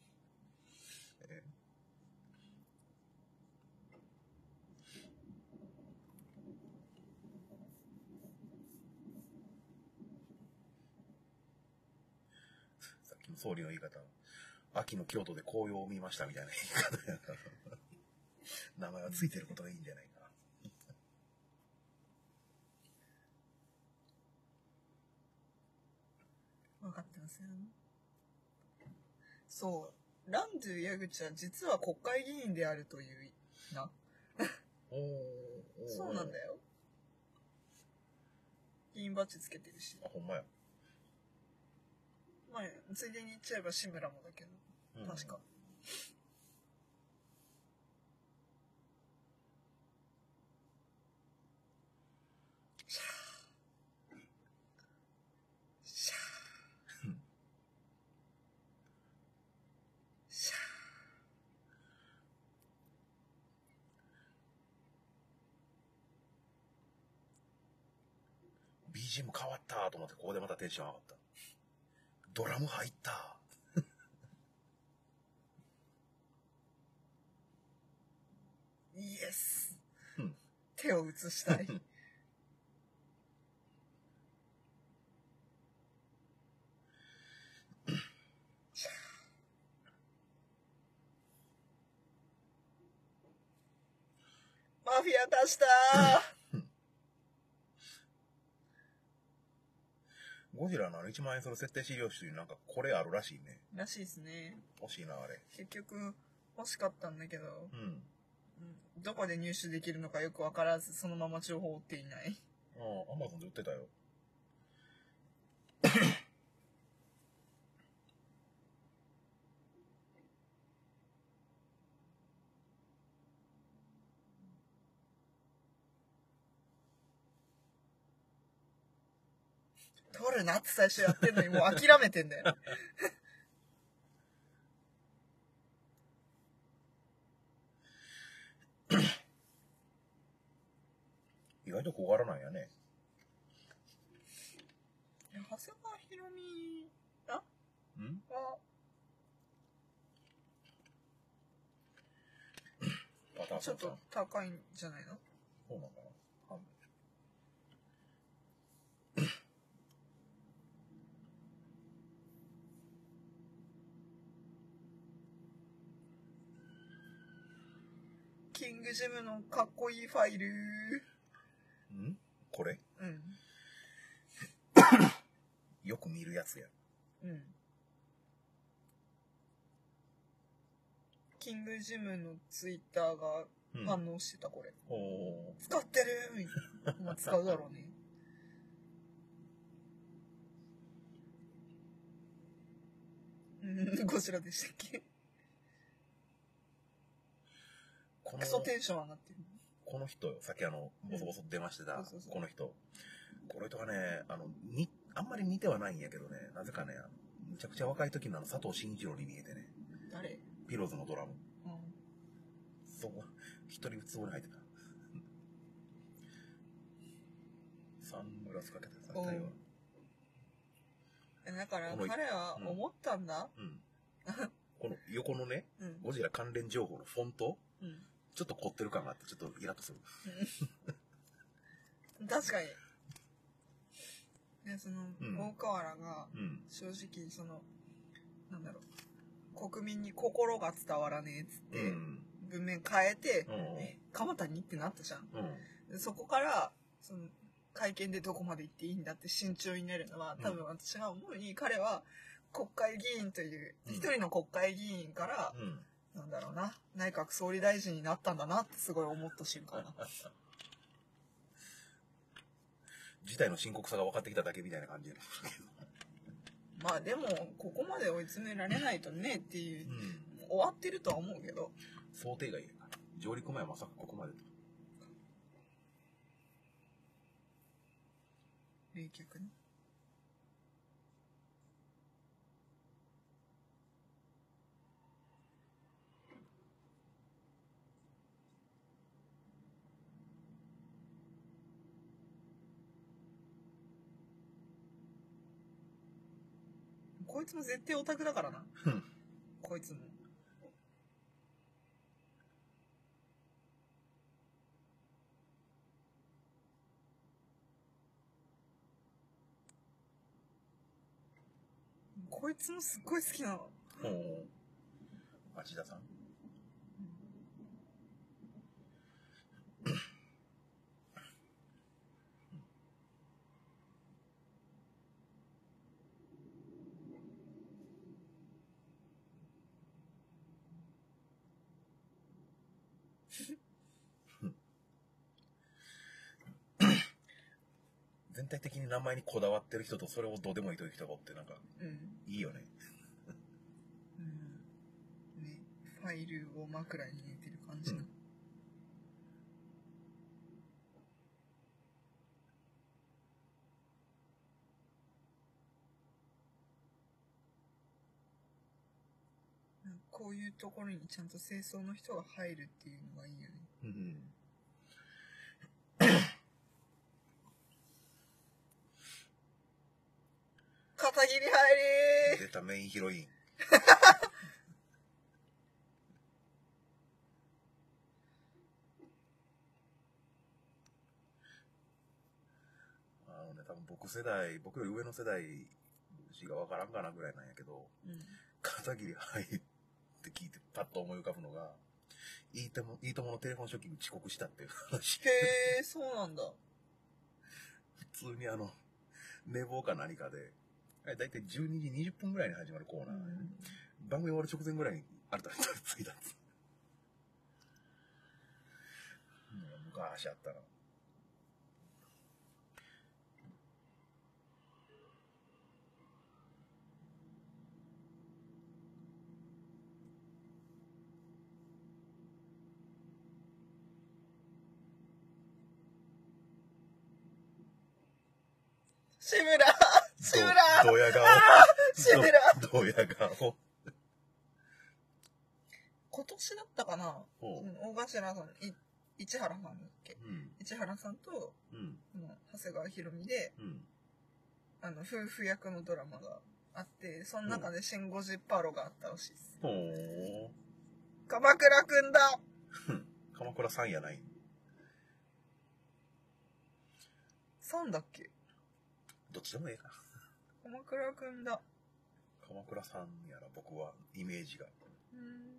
さっきの総理の言い方。秋の京都で紅葉を見ましたみたいな言い方やから。名前はついてることがいいんじゃないか。分かってますよ。そう。ランドゥ矢口は実は国会議員であるというな。おーそうなんだよ。議員バッジつけてるし。あ、ほんまや。まあ、ついでに言っちゃえば志村もだけど。うん確か。シャーシャーうんシャ BGM 変わったと思って、ここでまたテンション上がった。ドラム入った。ーイエスうん手を移したい。マフィア出したゴジラのあの1万円する設定資料集になんかこれあるらしいね。ーらしいですね。欲しいな、あれ。結局欲しかったんだけど、うん。うん、どこで入手できるのかよくわからず、そのまま情報を追っていない。ああ、アマゾンで売ってたよ。取るなって最初やってんのにもう諦めてんだよ。意外と小柄なんやね。長谷川ひろみあん？は、パターンちょっと高いんじゃないの？そうなのかな？キングジムのかっこいいファイル。ん？これ？うん。よく見るやつや。うん。キングジムのツイッターがうん反応してた、これ。おー使ってる？みたいな。まあ、使うだろうね。うん、こちらでしたっけ？このクソテンション上がってる。この人よ、さっきあの、ボソボソ出ましてた、そうそうそうこの人。この人がね、あの、に、あんまり似てはないんやけどね、なぜかね、あのむちゃくちゃ若い時のあの、佐藤慎一郎に見えてね、誰？ピローズのドラム。うん。そこ、一人つぼに入ってた。サングラスかけてさ、おうタイは。えだからこの彼は思ったんだ？うん。この横のね、うん。ゴジラ関連情報のフォント、うん。ちょっと凝ってる感があって、ちょっとイラッとする。確かに。で、その、うん大河原が、うん。正直、その、なんだろう、国民に心が伝わらねえっつって、うん。文面変えて、うんえ、鎌谷ってなったじゃん。うん。でそこから、その、会見でどこまで行っていいんだって慎重になるのは、多分私が思うに、彼は国会議員という、うん一人の国会議員から、うん。なんだろうな、内閣総理大臣になったんだなってすごい思った瞬間だ。事態の深刻さが分かってきただけみたいな感じで。まあでも、ここまで追い詰められないとねっていうう、ん。終わってるとは思うけど、想定外やから。上陸前はまさかここまでと。冷却ね。こいつも絶対オタクだからな。うんこいつも。こいつもすっごい好きなの。ほう。町田さん全体的に名前にこだわってる人とそれをどうでもいいという人がおってなんかうん。いいよね。うん。ね、ファイルを枕に入れてる感じの。うんこういうところにちゃんと清掃の人が入るっていうのがいいよね。うん。片桐入り出たメインヒロイン。あのね、多分僕世代、僕より上の世代しがわからんかなぐらいなんやけど、うん。片桐入って聞いてパッと思い浮かぶのが、いいとも、いいとものテレフォンショッキング遅刻したっていう話。へえ、そうなんだ。普通にあの、寝坊か何かで、あれ大体12時20分ぐらいに始まるコーナー、番組終わる直前ぐらいにあれた人がついたんです。昔あったな。志村志村どドヤ顔。志村どドヤ顔。今年だったかな？大頭さん、い市原さんだっけ？うん。市原さんと、うん。長谷川博美で、うん。あの、夫婦役のドラマがあって、その中でシン・ゴジパロがあったらしいです。ほー。鎌倉くんだ 鎌倉さんやない。さんだっけ？どっちでもええか。鎌倉くんだ。鎌倉さんやら僕はイメージが。うん。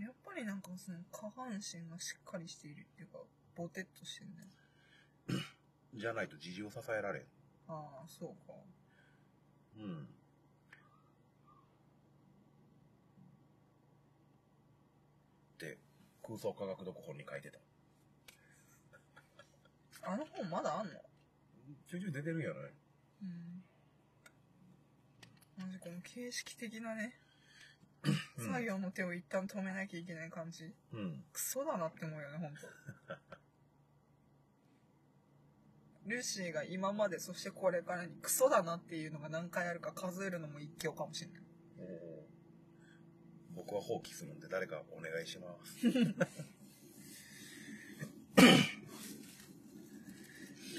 やっぱりなんかその下半身がしっかりしているっていうか、ボテッとしてるね。じゃないと事情支えられん。ああ、そうか。うん。って、空想科学読本に書いてた。あの本まだあんの？ちょいちょい出てるんやない？うん。マジこの形式的なね、うん作業の手を一旦止めなきゃいけない感じ。うん。クソだなって思うよね、ほんと。ルーシーが今まで、そしてこれからにクソだなっていうのが何回あるか数えるのも一興かもしれない。僕は放棄するんで誰かお願いします。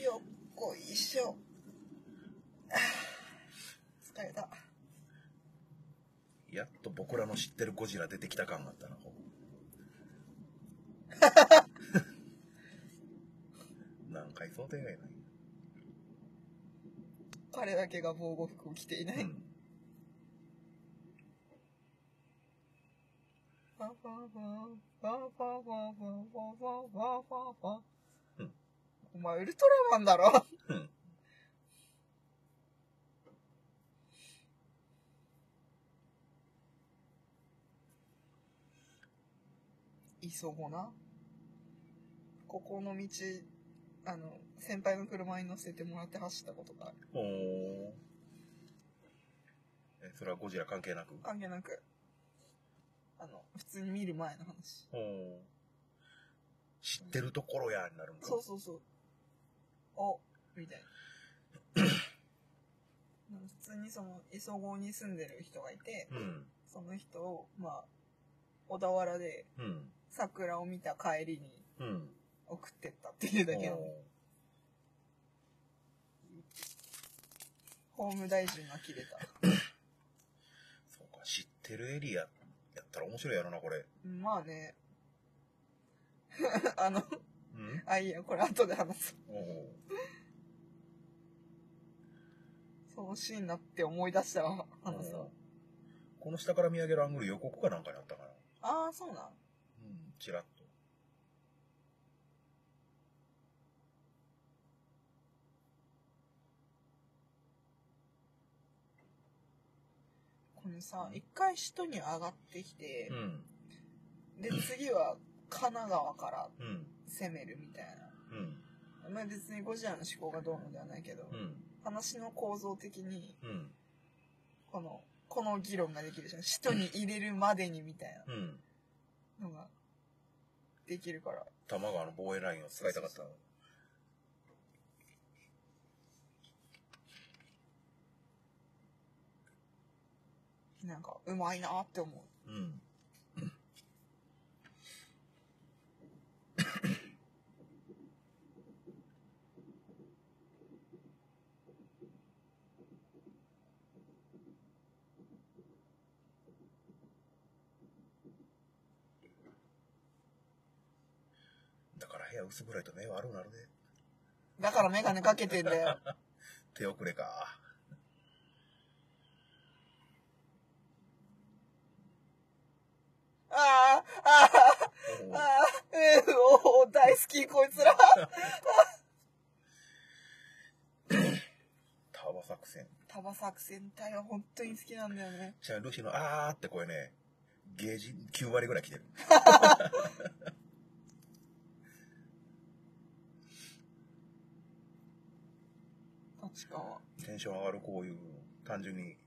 よっこいしょ。疲れた。やっと僕らの知ってるゴジラ出てきた感があったな。何回想定外ない。彼だけが防護服を着ていない。お前ウルトラマンだろ急ごなここの道あの、先輩の車に乗せてもらって走ったことがある。おーえ、それはゴジラ関係なく？関係なく。あの、普通に見る前の話。おー知ってるところやになるんだ。そうそうそう。お、みたいな。普通にその、磯子に住んでる人がいて、うん。その人を、まあ、小田原でうん。桜を見た帰りにうん。送ってったっていうだけの、おー法務大臣が切れた。そうか、知ってるエリアやったら面白いやろな、これ。まあね。あの、うん？あ、いいや、これ後で話そう。おーそのシーンなって思い出したら話そう。この下から見上げるアングル予告かなんかにあったかな。ああ、そうなん。うん、ちらっこのさ、一回首都に上がってきてう、ん。で、次は神奈川からうん。攻めるみたいうん。な。まあ別にゴジラの思考がどうのではないけど、うん。話の構造的に、うん。この、この議論ができるじゃん。首都に入れるまでにみたいうん。なのができるから。多摩川の防衛ラインを使いたかった。そうなんか、うまいなって思う。うん。だから部屋薄暗いと目悪くなるで。だからメガネかけてんだよ。手遅れか。ああ、ああ、ああ、うん、おー大好き、こいつら。タワ作戦。束作戦隊は本当に好きなんだよね。じゃあ、ルシーのあーって声ね、ゲージ9割ぐらい来てる。しかは。テンション上がるこういう、単純に。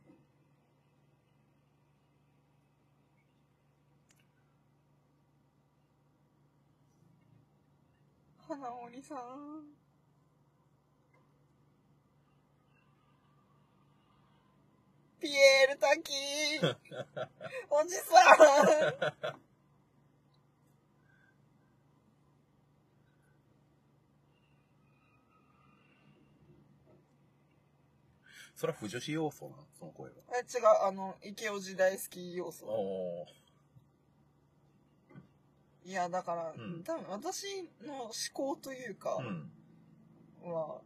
花織さん。ピエール滝おじさんそれは不女子要素なの？その声は。え、違う、あの、池尾時大好き要素。おいや、だから、うん多分私の思考というかう、ん。は、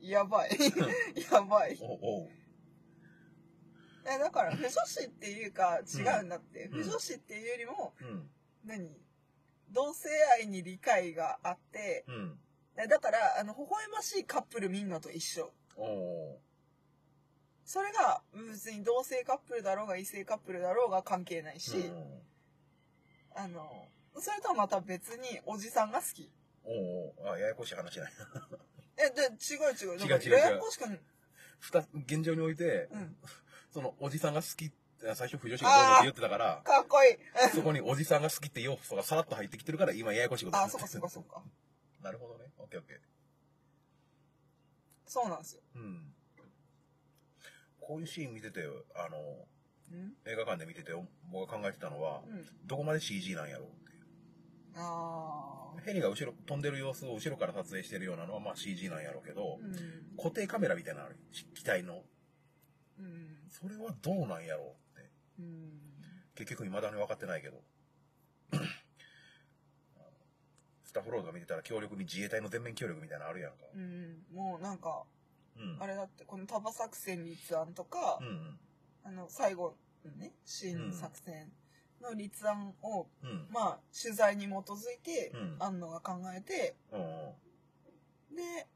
やばい。やばい。おおうえ、だから、不女子っていうか、違うんだって。うん不女子っていうよりも、うん。何？同性愛に理解があって、うん。えだから、あの、微笑ましいカップルみんなと一緒。それが、別に同性カップルだろうが異性カップルだろうが関係ないし。あの、それとはまた別におじさんが好き。おおあ、ややこしい話じゃない。え、で、違う違う。違う違う違うややこしくない。ふた、現状において、うん。その、おじさんが好きって、最初不女子がどうぞって言ってたから、かっこいい。そこにおじさんが好きって要素がさらっと入ってきてるから、今ややこしいことあ、そっかそっかそっか。なるほどね。オッケーオッケー。そうなんですよ。うん。こういうシーン見てて、あの、うん？映画館で見てて、僕が考えてたのは、うん。どこまで CG なんやろうっていう。あヘリが後ろ、飛んでる様子を後ろから撮影してるようなのは、まあ CG なんやろうけどー。、うん。固定カメラみたいなのある。機体の。うん。それはどうなんやろうって。うん。結局未だに分かってないけど。スタッフロードが見てたら強力に自衛隊の全面協力みたいなのあるやんか。うん。もうなんか、うん。あれだって、この束作戦立案とかう、んあの、最後のね、新作戦の立案を、うん。うん。まあ、取材に基づいてうん、安野が考えて、うんうん。で、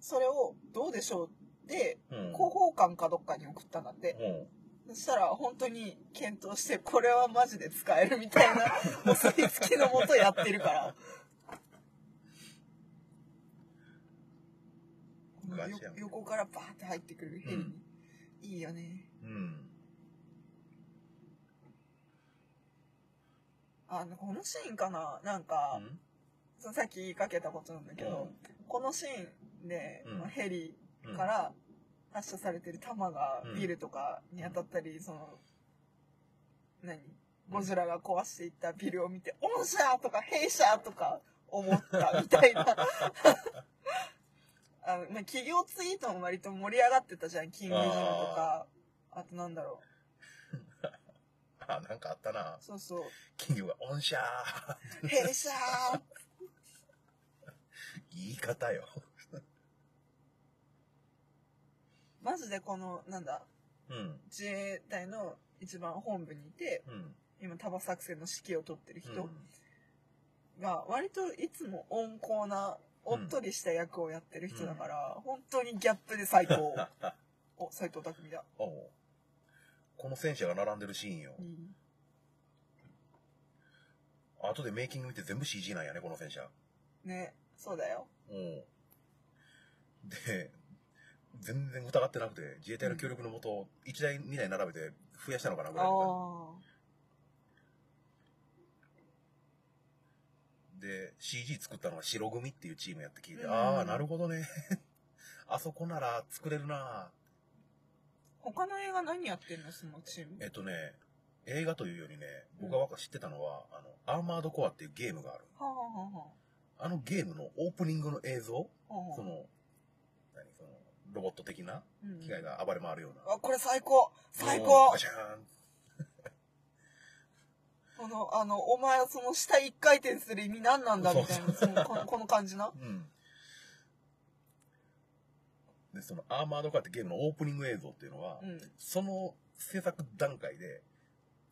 それをどうでしょうで、うん。広報館かどっかに送ったんだって。うん。そしたら本当に検討して、これはマジで使えるみたいな、お墨付きのもとやってるから。横からバーって入ってくるヘリに。いいよね。うん。あ、なんかこのシーンかな？なんか、そのさっき言いかけたことなんだけど、このシーンで、うんまあヘリうんから発射されてる弾がうんビルとかに当たったり、その、何？ゴジラが壊していったビルを見て、オンシャーとかヘイシャーとか思ったみたいな。あの、まあ、企業ツイートも割と盛り上がってたじゃん。キングジムとか。あとなんだろ あ、なんかあったなう。。そうそう。金魚がオンシャー。ヘイシャー 言い方よ。マジでこの、なんだ、うん。自衛隊の一番本部にいて、うん。今、束作戦の指揮を取ってる人うんが、割といつも温厚な、おっとりした役をやってる人だから、本当にギャップで最高。お、斎藤匠だ。おうこの戦車が並んでるシーンよう。ん。後でメイキング見て全部 CG なんやね、この戦車。ね、そうだよ。うん。で、全然疑ってなくて、自衛隊の協力のもと、1台、2台並べて増やしたのかなぐらいのあで、CG 作ったのは白組っていうチームやって聞いて、うんああ、なるほどね。あそこなら作れるなあ。他の映画何やってんの？そのチーム。えっとね、映画というよりね、僕が知ってたのは、あの、アーマードコアっていうゲームがある。はあ、はあはあのゲームのオープニングの映像、あはあ、その、ロボット的なうん機械が暴れ回るような。あ、これ最高最も高うガシャーン この、あの、お前はその下一回転する意味何なんだみたいな、そのこの この感じな。うん。で、そのアーマードカーってゲームのオープニング映像っていうのは、うん。その制作段階で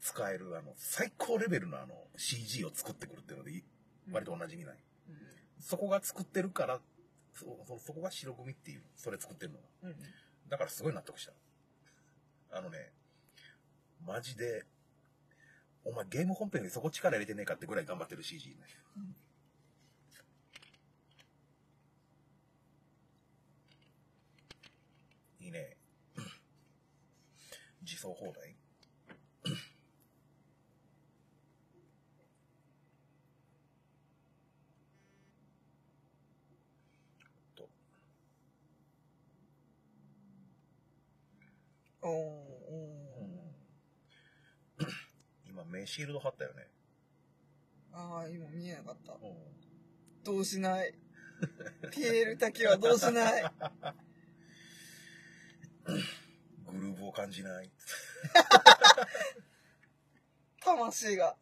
使えるあの最高レベルのあの CG を作ってくるっていうのでい割とおなじみない。そこが作ってるから、そそそこが白組っていう、それ作ってるのが。うん、だからすごい納得した。あのね、マジで、お前ゲーム本編にそこ力入れてねえかってぐらい頑張ってる CG ね。うん、いいね。自走放題おーおー今、目シールド貼ったよね。ああ、今見えなかった。うんどうしない？ピエール滝はどうしない？グルーブを感じない。魂が。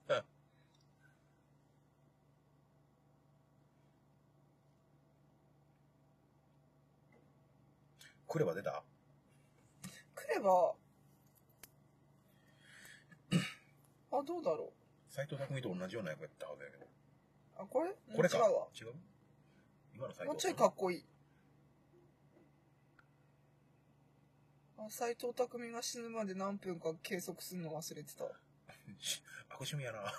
来れば出た？来れば、あ、どうだろ斎藤匠と同じような役やったはずやけど。う。あ、これ？これか。違うわ。違う？今の斎藤もうちょいかっこいい。あ、斎藤匠が死ぬまで何分か計測するの忘れてた。し 悪趣味やな。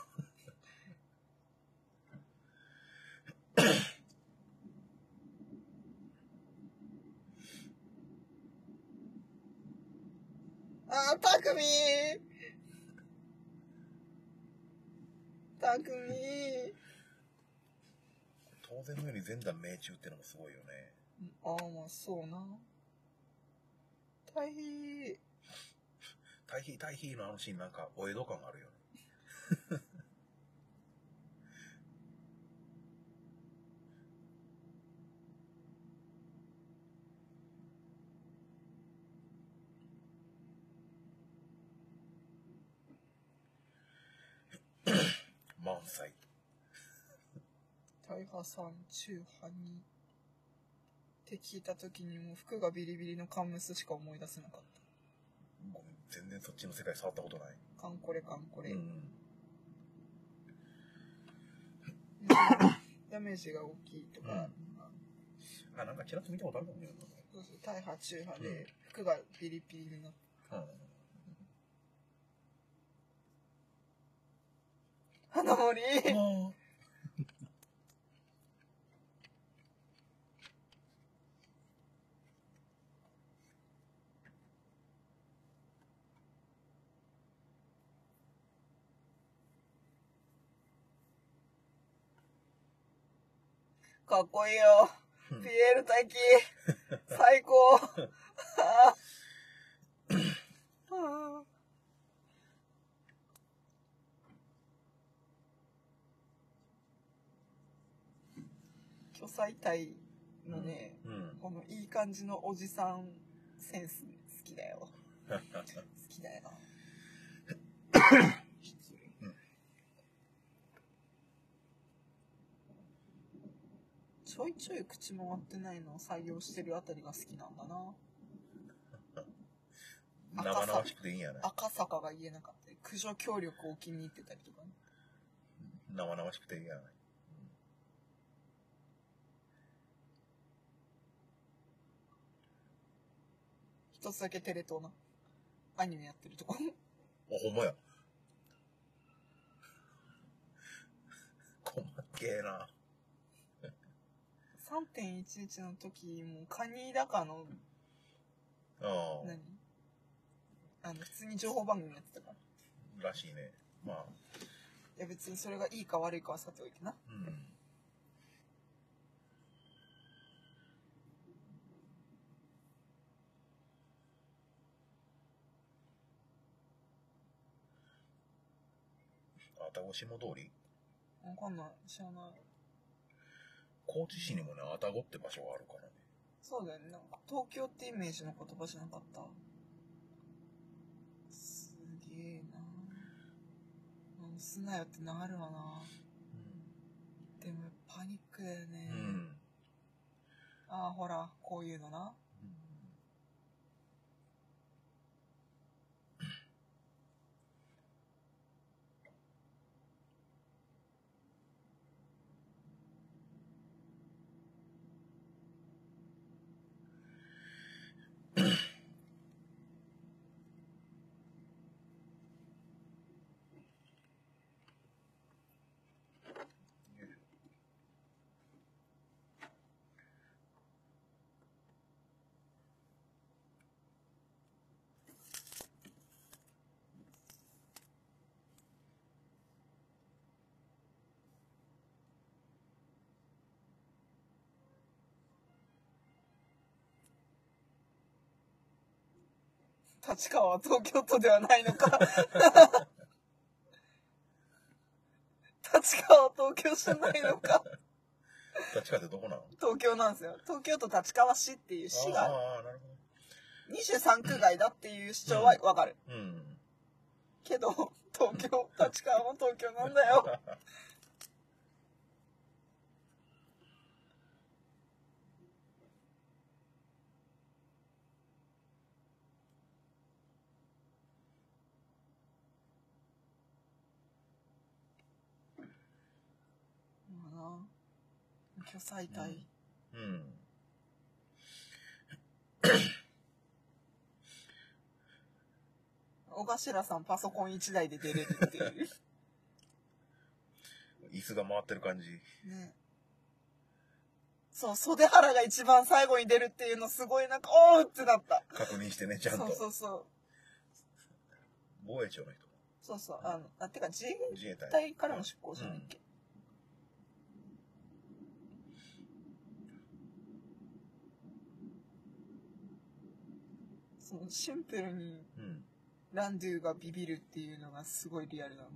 あ、匠匠当然のように前段命中ってのもすごいよね。ああ、まあそうな。大変。対比対比のあのシーンなんかお江戸感あるよね。満載。大破さん、中破に。って聞いた時にもう服がビリビリのカンムスしか思い出せなかっごめん全然そっちの世界触ったことない。た。カンコレカンコレ。うん。ダメージが大きいとか、あ、なんかちらっと見たことあるかもしれないそうそう大破中破で服がビリビリになって。な。花森うん。かっこいいよ。うんピエール滝。最高。あ あ 巨彩体のね、うん。このいい感じのおじさんセンス好きだよ。好きだよ。失礼うんちょいちょい口回ってないのを採用してるあたりが好きなんだな。生々しくていいんやね。赤坂が言えなかったり、駆除協力を気に入ってたりとかね。生々しくていいんやね。一つだけテレ東な。アニメやってるとこ。お、ほんまや。細けえな。3.11の時もカニだかの、う何？あの、普通に情報番組やってたから。らしいね。まあ、や別にそれがいいか悪いかはさておいてな。うん。あたごしも通り？わかんない。知らない。高知市にもね、あたごって場所があるからね。そうだよね。なんか東京ってイメージの言葉じゃなかった。すげえなうんすなよってなるわなでもパニックだよね。うん。ああ、ほら、こういうのな。立川は東京都ではないのか。立川は東京じゃないのか。立川ってどこなの？東京なんですよ。東京都立川市っていう市がある。ああ、なるほ23区外だっていう主張はわかる。ど。うん。けど、東京、立川も東京なんだよ。まあな今日最大。うん。小頭さんパソコン1台で出れるっていう。椅子が回ってる感じ。ね。そう、袖原が一番最後に出るっていうのすごいなんか、おーってなった。確認してね、ちゃんと。そうそうそう。防衛庁の人。そうそう。あの、あ、てか自衛自衛隊。隊からの出向じゃないっけ、そのシンプルにうん。ランドゥがビビるっていうのがすごいリアルなの。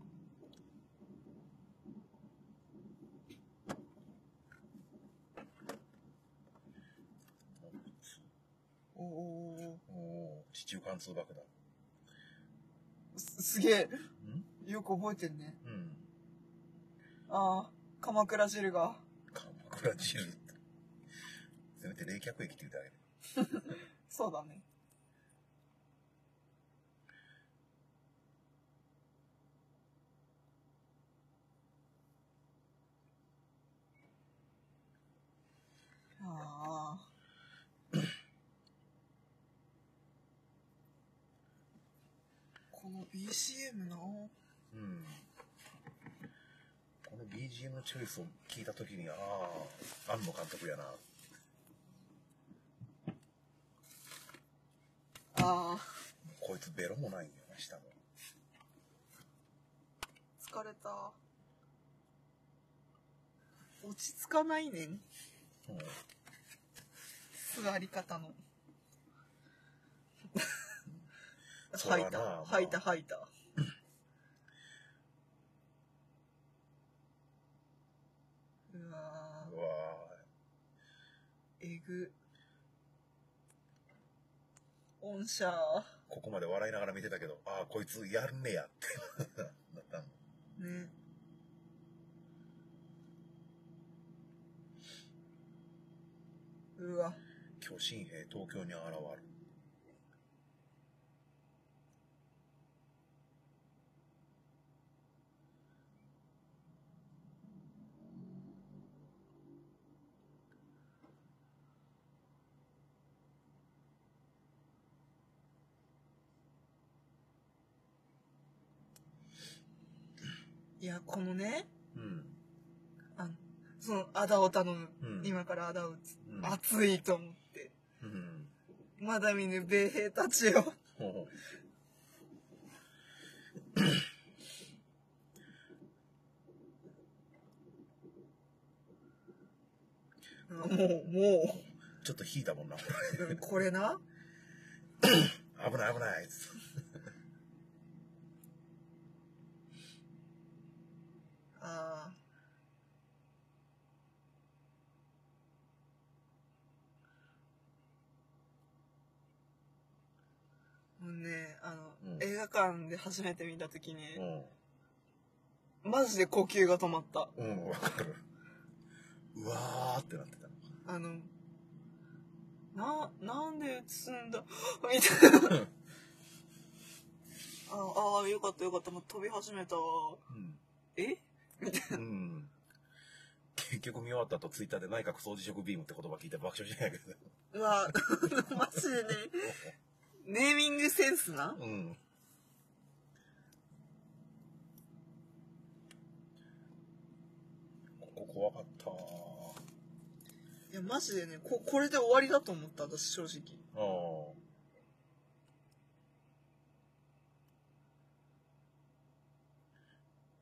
おーおーおおー、地中貫通爆弾。すすげえ。うん？よく覚えてんね。うん。ああ、鎌倉汁が。鎌倉汁。せめて冷却液って言ってあげる。そうだね。ああ。この BCM な。うん。この BGM のチョイスを聞いたときに、ああ、庵野監督やな。ああ、こいつベロもないんよな、下も。疲れた。落ち着かないねん。うん。座り方の。吐いたまあ、吐いた、吐いた。うわうわーえぐ。御社。ーここまで笑いながら見てたけど、ああ、こいつやるねやってなったの。ね。うわ。巨神兵東京に現る。いや、このね、うん。あの、その、あだおたの、うん今からあだを打つ。うん熱いと思って。うん。まだ見ぬ米兵たちよ。ほうもう、もちょっと引いたもんな。う、これな。危ない危ない。ああ。もうね、あの、うん映画館で初めて見たときね、うマジで呼吸が止まった。ん。うん、わかる。うわーってなってた。あの、な、なんで映すんだ？みたいな。ああ、よかったよかった。もう飛び始めた。うん。え？みたいな。うん。結局見終わった後ツイッターで内閣総辞職ビームって言葉聞いて爆笑しないけど。うわ、マジでね、ネーミングセンスな？うん。ここ怖かったいや、マジでね、こ、これで終わりだと思った、私、正直。ああ。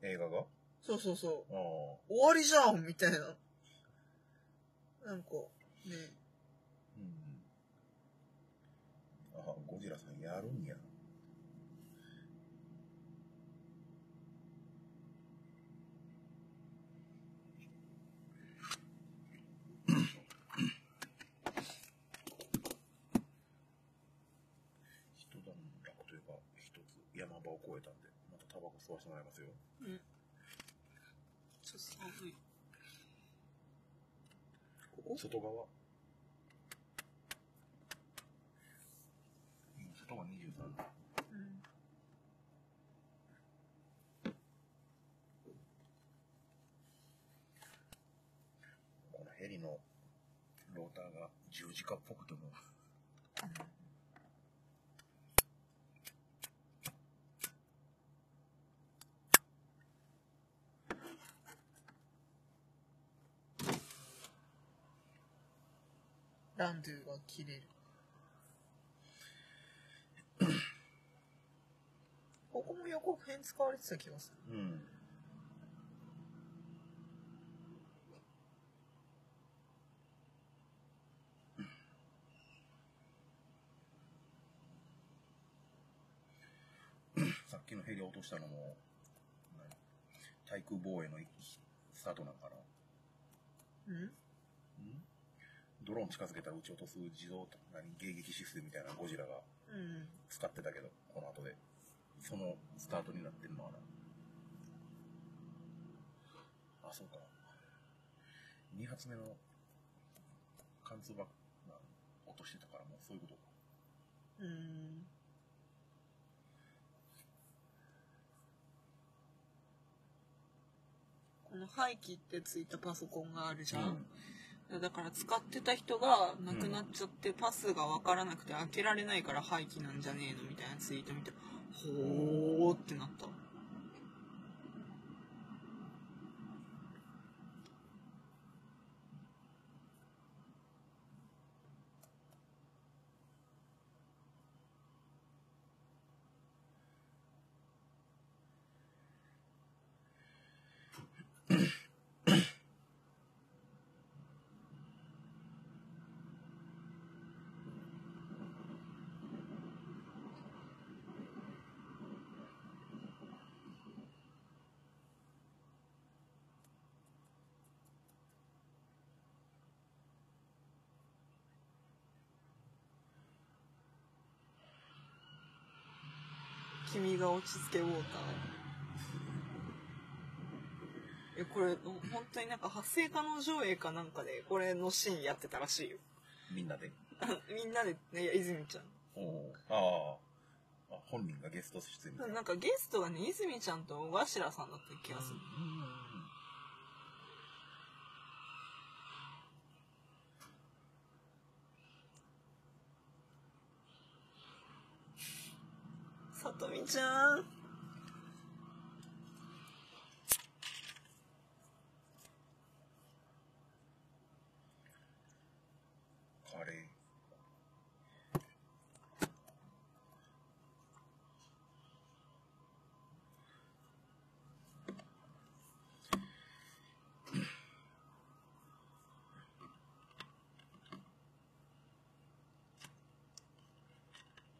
映画が？そうそうそう。ああ。終わりじゃんみたいな。なんか、ね、やるんや。というか、一つ山場をえたんで、また吸わせてもらいますよ。うん。ちょっと寒い。ここ外側。が十字架っぽくても、ランドゥが切れる。ここも予告編使われてた気がする。うん。さっきのヘリ落としたのも、何？対空防衛のスタートなんかな。うん？ドローン近づけたら撃ち落とす自動何？迎撃システムみたいなゴジラがうん。使ってたけど、この後で。そのスタートになってるのかな。あ、そうか。2発目の貫通爆弾落としてたからもうそういうことか。うん。の廃棄ってついたパソコンがあるじゃん。だから使ってた人が亡くなっちゃってパスがわからなくて開けられないから廃棄なんじゃねえのみたいなツイート見て、ほーってなった。君が落ち着けウォーター。え、これ、ほ本当になんか発生可能上映かなんかで、これのシーンやってたらしいよ。みんなで？みんなで、ね、いや泉ちゃおーああ。あ、本人がゲスト出演。な。なんかゲストがね、泉ちゃんと小頭さんだった気がする。さとみちゃん。カレー。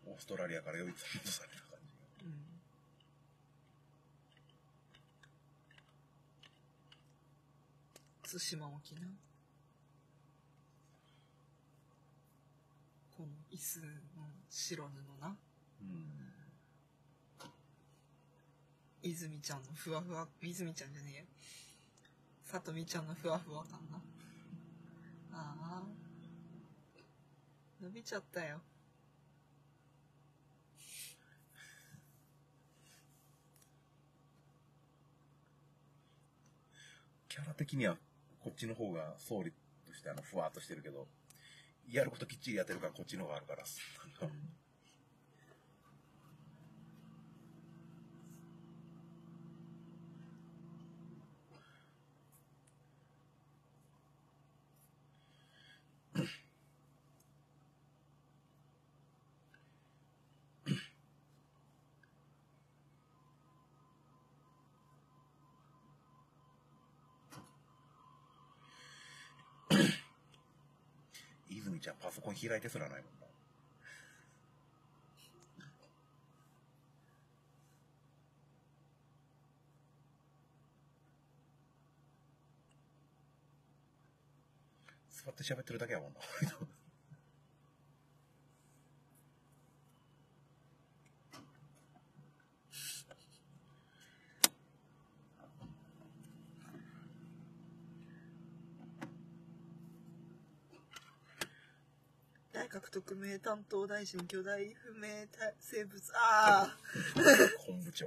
オーストラリアから呼び戻された感じが。うん。対馬沖な。この椅子の白布な。うん。泉ちゃんのふわふわ、泉ちゃんじゃねえや。さとみちゃんのふわふわ感な。ああ。伸びちゃったよ。キャラ的にはこっちの方が総理としてあのふわっとしてるけど、やることきっちりやってるからこっちの方があるから。じゃパソコン開いてすらないもんな。座って喋ってるだけやもんな。内閣特命担当大臣巨大不明生物、ああ本部長。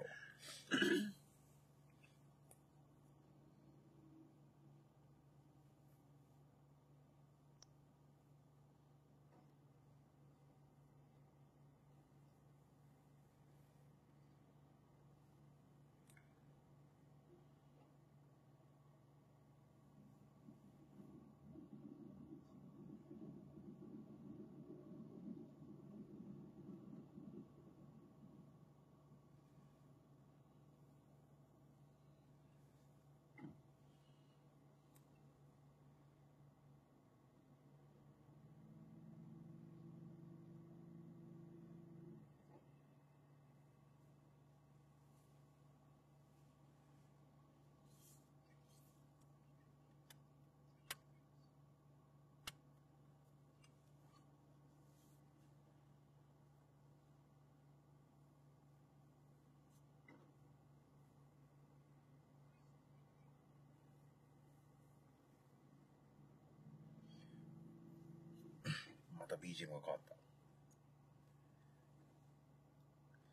BGM が変わった。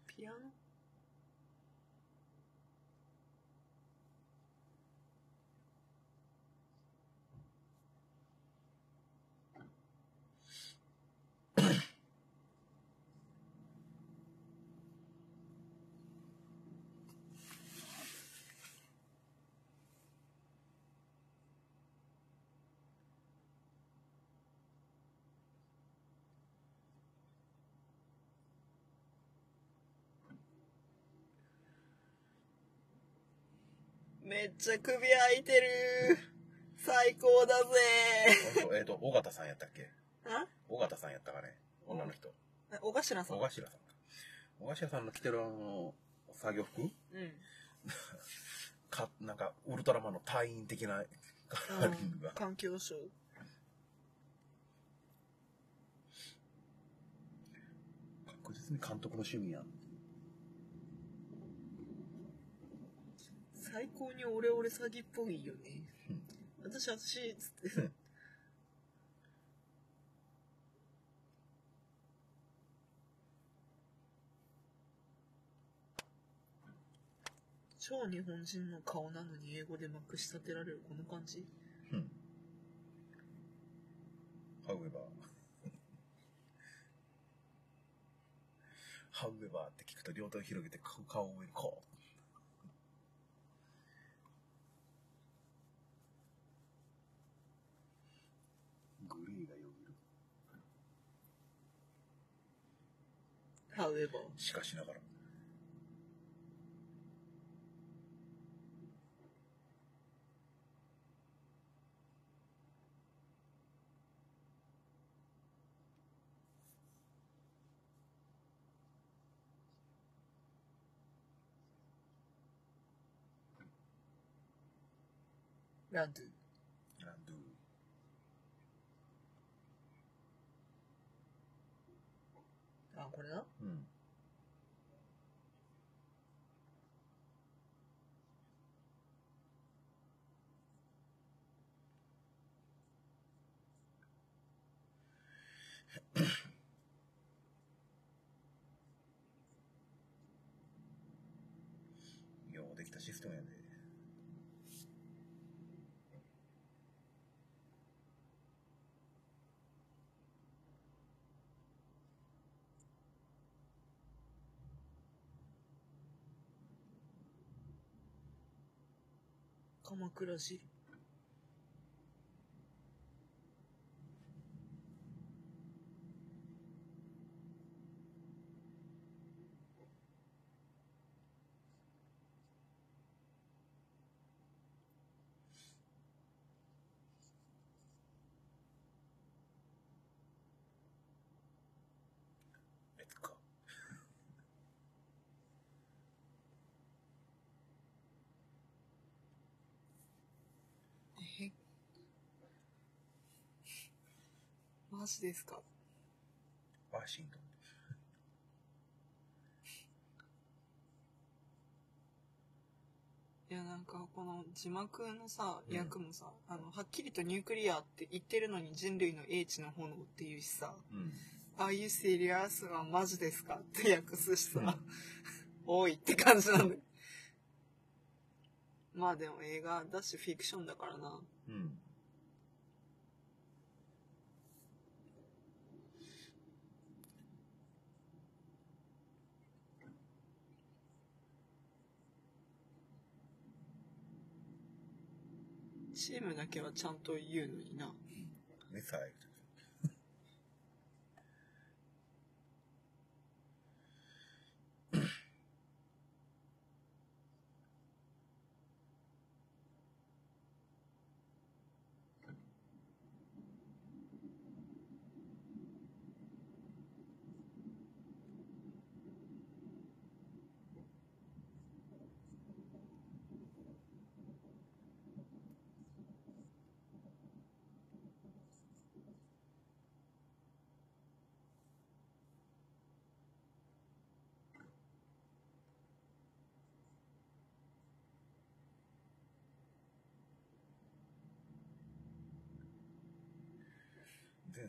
ピアノ？めっちゃ首開いてる最高だぜえっ、と、尾形さんやったっけ？あ？尾形さんやったかね？女の人。小頭さん尾頭さんか。尾頭さんの着てるあの、作業服？うん。か、なんか、ウルトラマンの隊員的なカラーリングが。環境省。確実に監督の趣味やん。最高にオレオレ詐欺っぽいよね。私、私、つって。超日本人の顔なのに英語でまくし立てられるこの感じうん。However. However って聞くと両手を広げて顔を上にこう。グレーがよぎる。However しかしながら。ランドゥランドゥあこれなうん。ようできたシステムやで。鎌倉市ですか？ワシントン。いや、なんか、この字幕のさ、うん訳もさ、あの、はっきりと nuclear って言ってるのに人類の英知の炎っていうしさ、うん。 Are you serious はマジですか？って訳すしさ、多いって感じなんだよ。まあでも映画だしフィクションだからな。うん。チームだけはちゃんと言うのにな。ミサイル。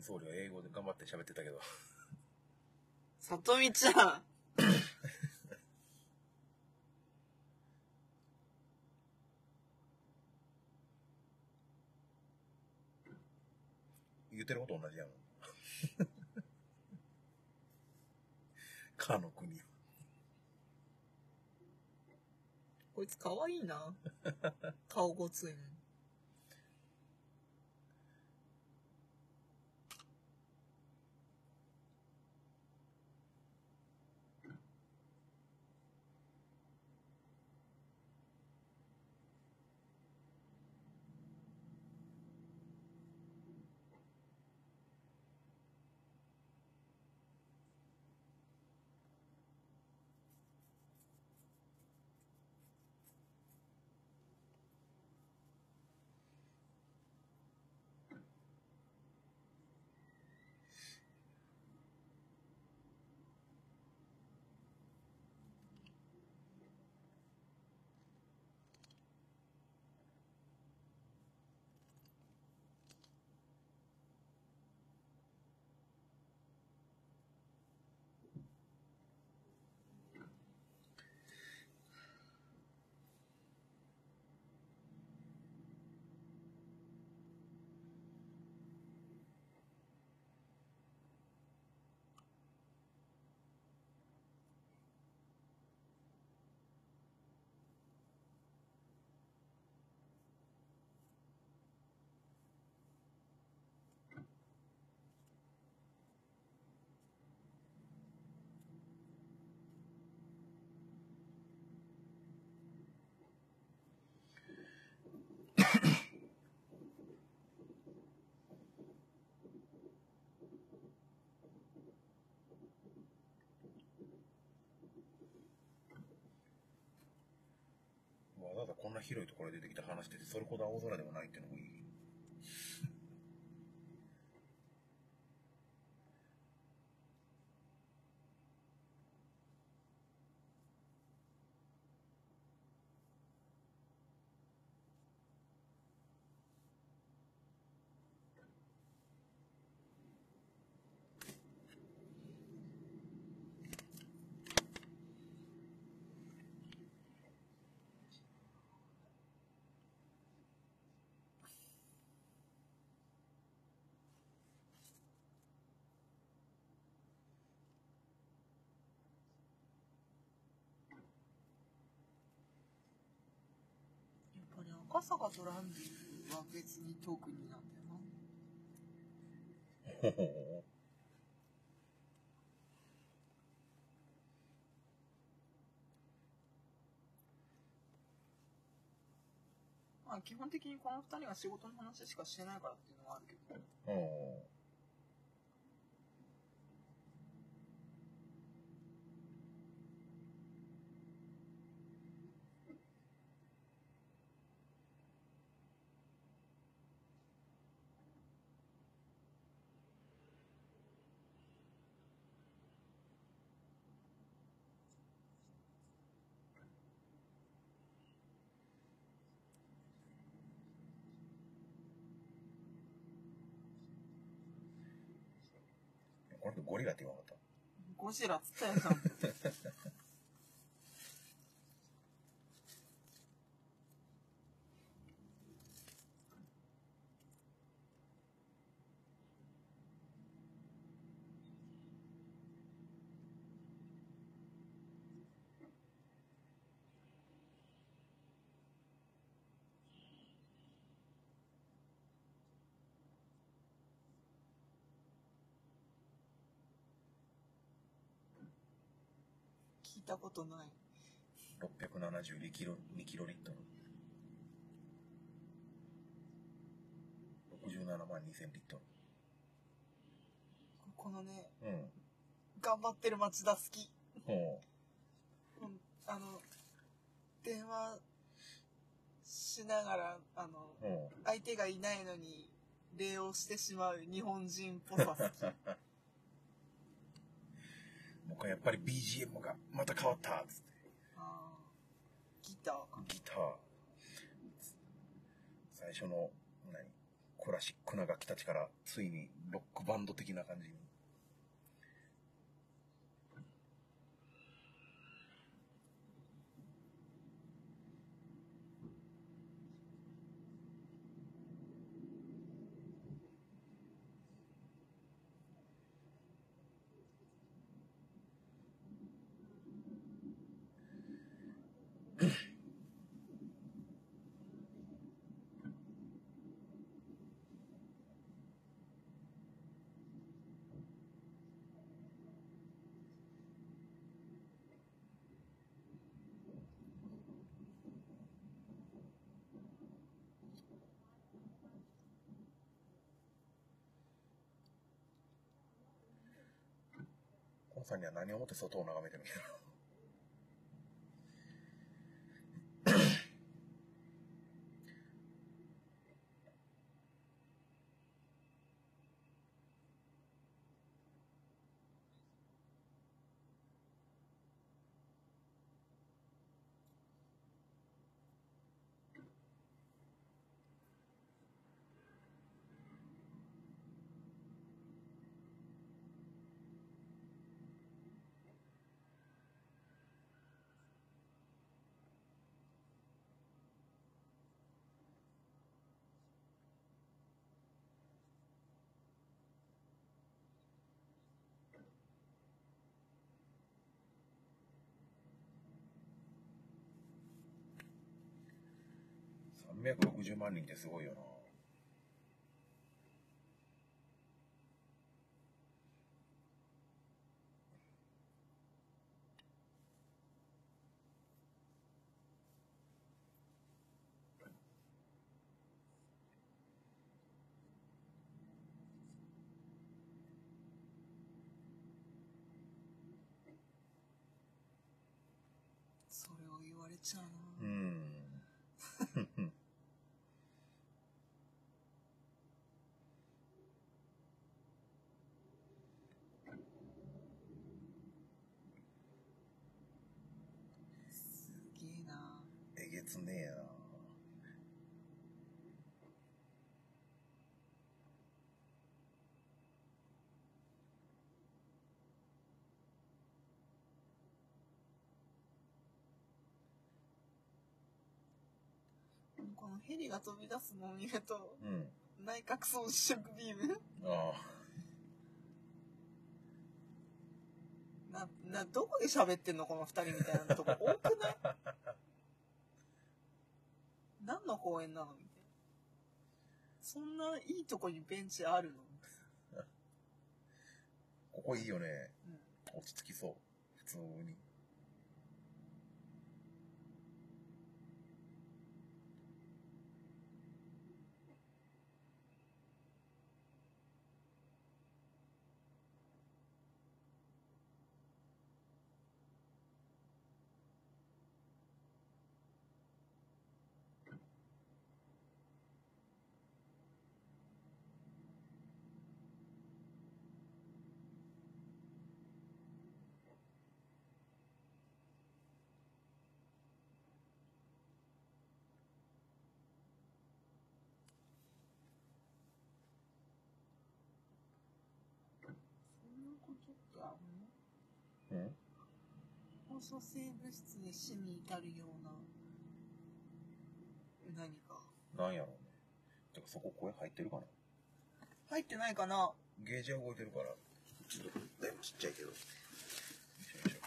前総理は英語で頑張って喋ってたけど。さとみちゃん 言ってること同じやん。かの国は。こいつかわいいな。顔ごついのに。わざわざこんな広いところで出てきた話してて、それほど青空でもないっていうのもいい。赤坂トランディは別に特になんだよな。まあ基本的にこの二人は仕事の話しかしてないからっていうのはあるけど。この人ゴリラって言わなかっゴジラっつったやん、ちゃんと。聞いたことない。た。672キロ、2キロリットル。67万2000リットこのね、ル。うん。頑張ってる町田好き。ほうんあの、電話しながら、あの。相手がいないのに礼をしてしまう日本人っぽさ好き。僕はやっぱり BGM がまた変わったっつって。ギターか。ギター。最初の、何？クラシックな楽器たちから、ついにロックバンド的な感じに。さんには何をもって外を眺めてるんだろ。360万人ってすごいよな。それを言われちゃううな。ん。すげえな。えげつねえな。このヘリが飛び出すのを見ると、うん。内閣総司職ビーム？あな、な、どこで喋ってんの？この二人みたいなとこ多くない？何の公園なの？みたいな。そんないいとこにベンチあるの？あ。ここいいよね。うん。落ち着きそう。普通に。うん放射性物質で死に至るような、何か。なんやろうね。てかそこ声入ってるかな？入ってないかなゲージは動いてるから、ちょっとだいぶちっちゃいけど。よいしょよいしょ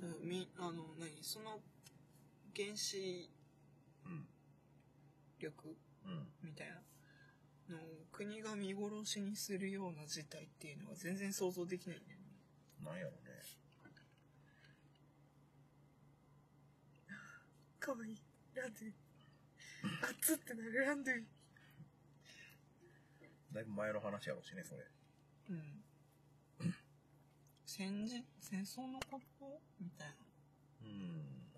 そう、み、あの、何その、原子うん。力うん。みたいなのを国が見殺しにするような事態っていうのは全然想像できないんだよね。なんやろうね。かわいい。ランドゥ。熱ってなるランドゥ。だいぶ前の話やろうしね、それ。うん。戦時、戦争のことみたいな。うん。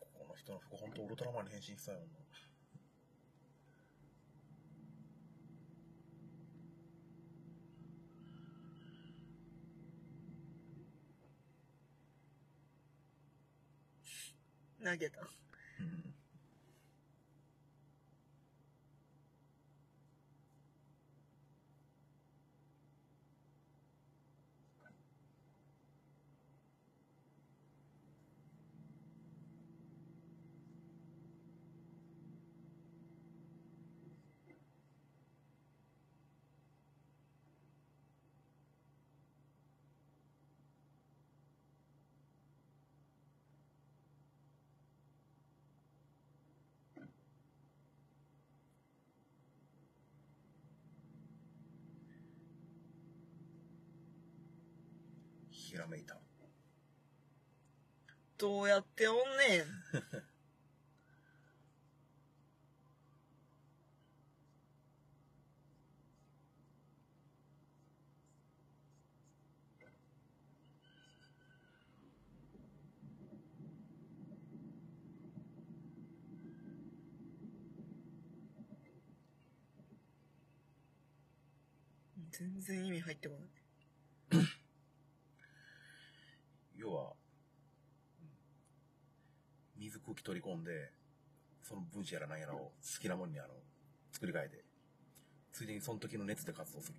ここの人の服、ほんとウルトラマンに変身したよな。投げた。ひらめいた。どうやっておんねん。全然意味入ってこない。要は、水空気取り込んで、その分子やら何やらを好きなもんにあの、作り変えて、ついでにその時の熱で活動する。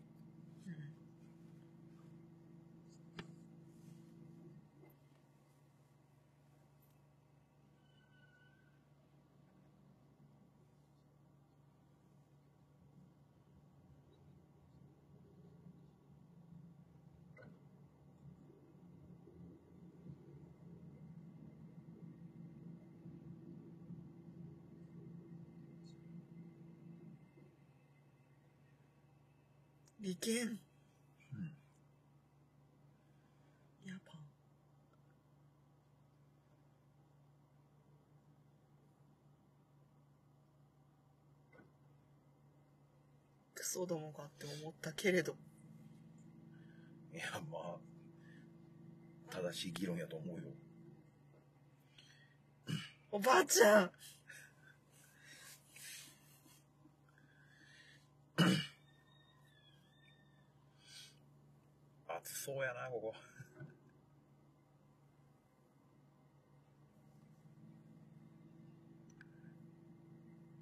うん。やば。クソどもかって思ったけれど。いや、まあ、正しい議論やと思うよ。おばあちゃんそうやな、ここ。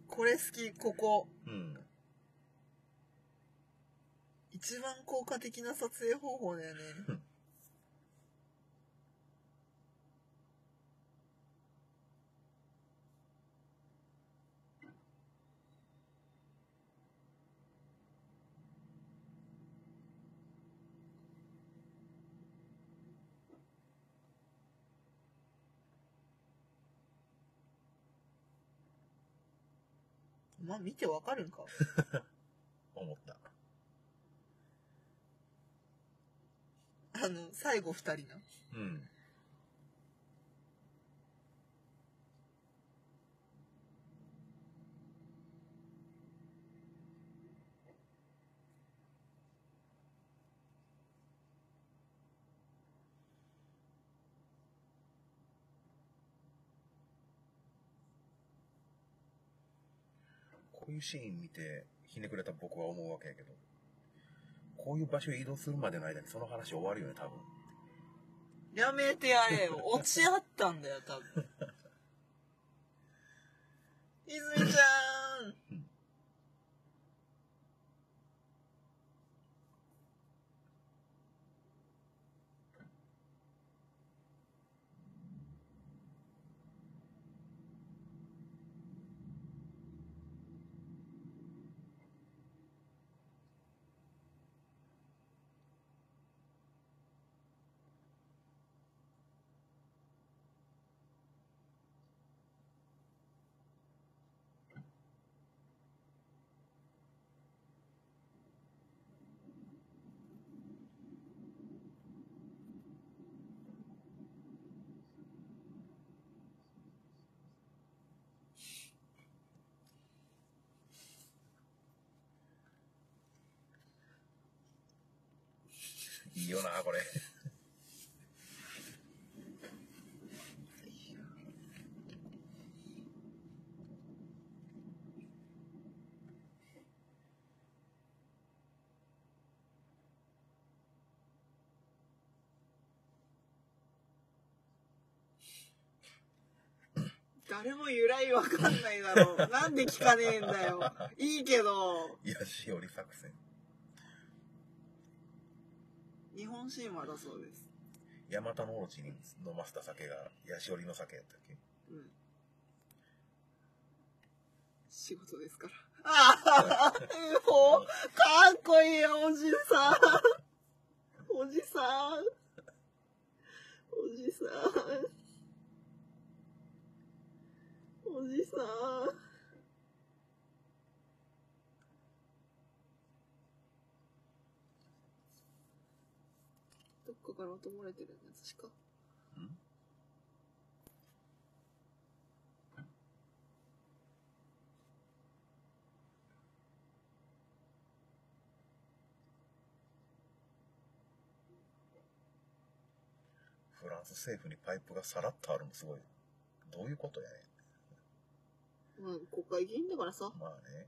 これ好き、ここ。うん。一番効果的な撮影方法だよね。まあ見てわかるんか？思った。あの、最後二人な。うん。いうシーン見て、ひねくれた僕は思うわけやけど、こういう場所へ移動するまでの間にその話終わるよね、多分。やめてやれよ。落ち合ったんだよ、多分。泉ちゃんいいよな、これ。誰も由来わかんないだろう。なんで聞かねえんだよ。いいけど、ヤシオリ作戦。日本神話だそうです。ヤマタノオロチに飲ませた酒がヤシオリの酒やったっけ？うん。仕事ですから。ああ、ほかっこいいよ、おじさん。おじさん。おじさん。おじさん。どっかから音漏れてるね、確か。んフランス政府にパイプがさらっとあるのすごい。どういうことやねまあ、国会議員だからさ。まあね。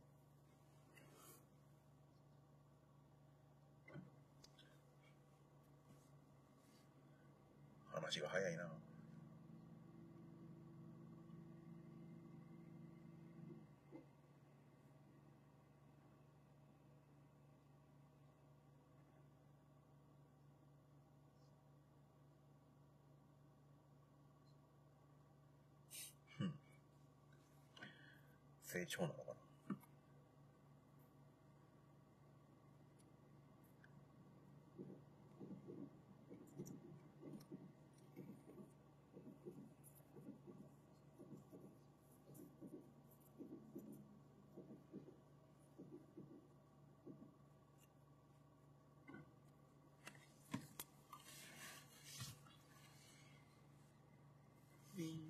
話が早いな。成長なのかな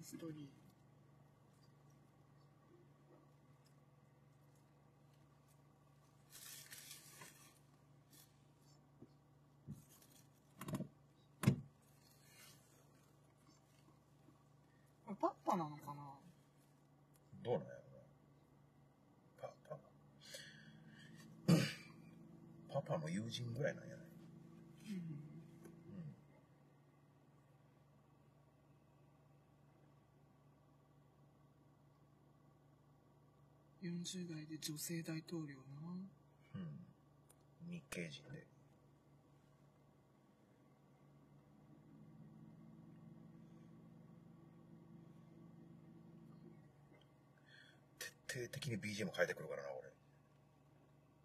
ストリー。これパッパなのかな？どうなんやろな。パパ。パパの友人ぐらいなんやない40代で女性大統領な。うん。日系人で。徹底的に BGM 変えてくるからな、俺。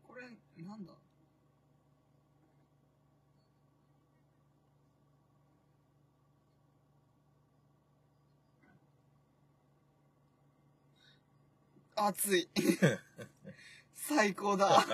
これ、なんだ？熱い。最高だ。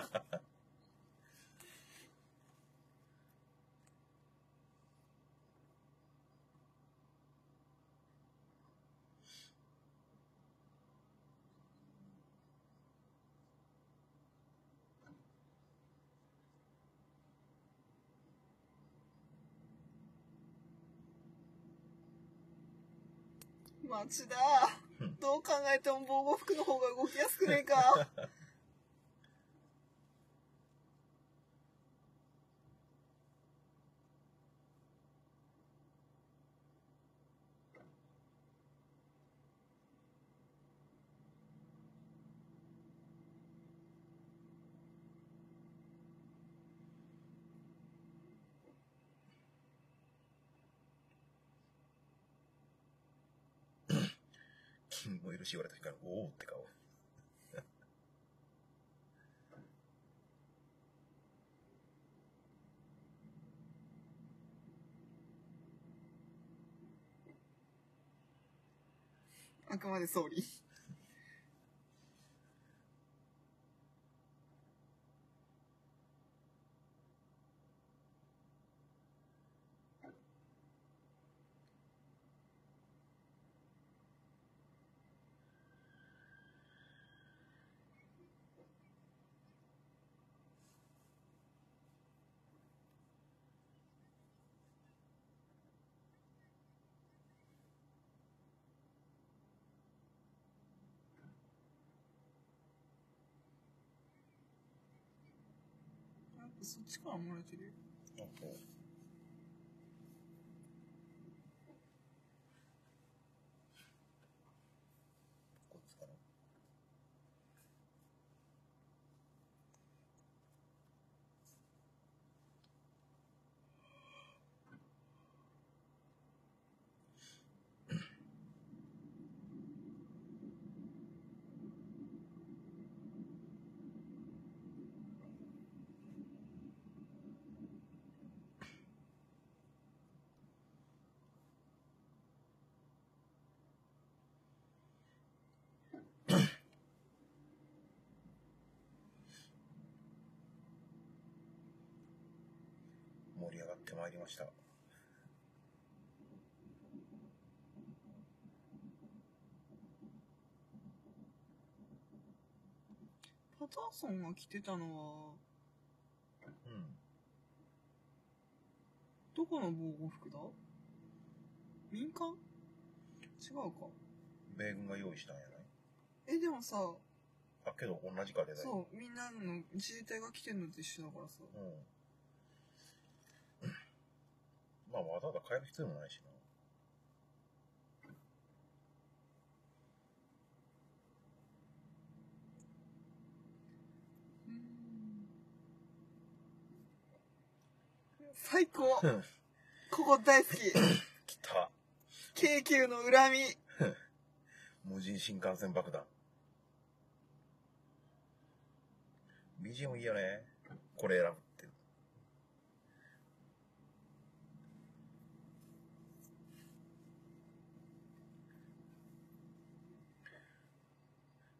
町田。どう考えても防護服の方が動きやすくねえか。し言われた瞬間に、おおって顔。あくまで総理。そっちから漏れてるよ。盛り上がってまいりました。パターソンが着てたのは、うん。どこの防護服だ？民間？違うか。米軍が用意したんやない？え、でもさ、あ、けど同じかデザイン。そう、みんなの自衛隊が着てんのと一緒だからさ。うん。まあ、わざわざ変える必要もないしな。最高ここ大好き 来た。京急の恨み無人新幹線爆弾。BGM いいよね。これ選ぶって。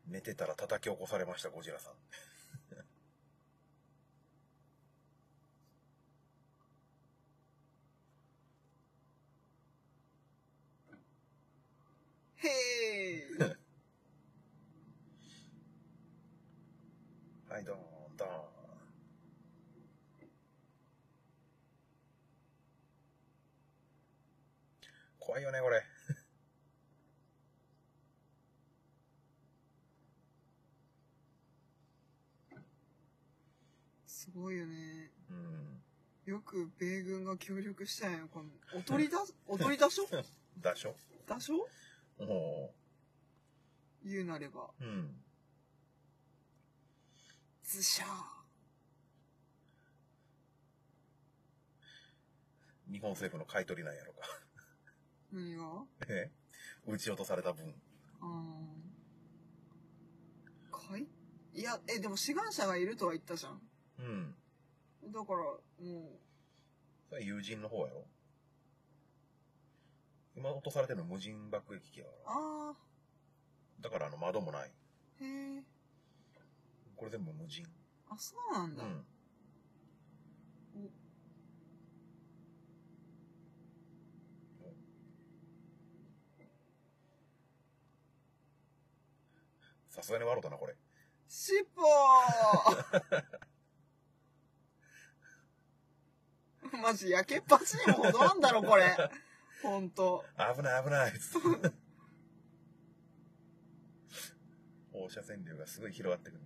寝てたら叩き起こされました、ゴジラさん。へーはい、どーん、どーん。怖いよね、これ。すごいよね。うん。よく米軍が協力したんや、この。おとりだ、おとりだしょ？だしょだしょ？お言うなれば。ーうん。ズシャー。日本政府の買い取りなんやろか。何が？え？撃ち落とされた分。ああ。かい？いや、え、でも志願者がいるとは言ったじゃん。うん。だから、もそれ友人の方やろ？今落とされてるの無人爆撃機やかう、あら。だからあの窓もない。あ、へえ。これ全部無人。あ、そうなんだ。うん。さすがに笑うたな、これ。しっぽー マジ、焼けっぱちにも程あんだろ、これ。ほんと。危ない危ないつって放射線量がすごい広がってくる。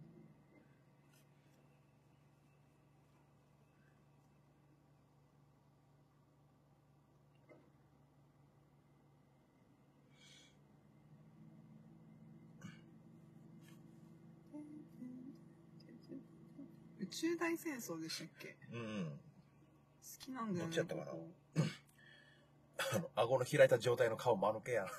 宇宙大戦争でしたっけ？うんうん。好きなんだよね。どっちやったかなこあの、顎の開いた状態の顔間抜けやな。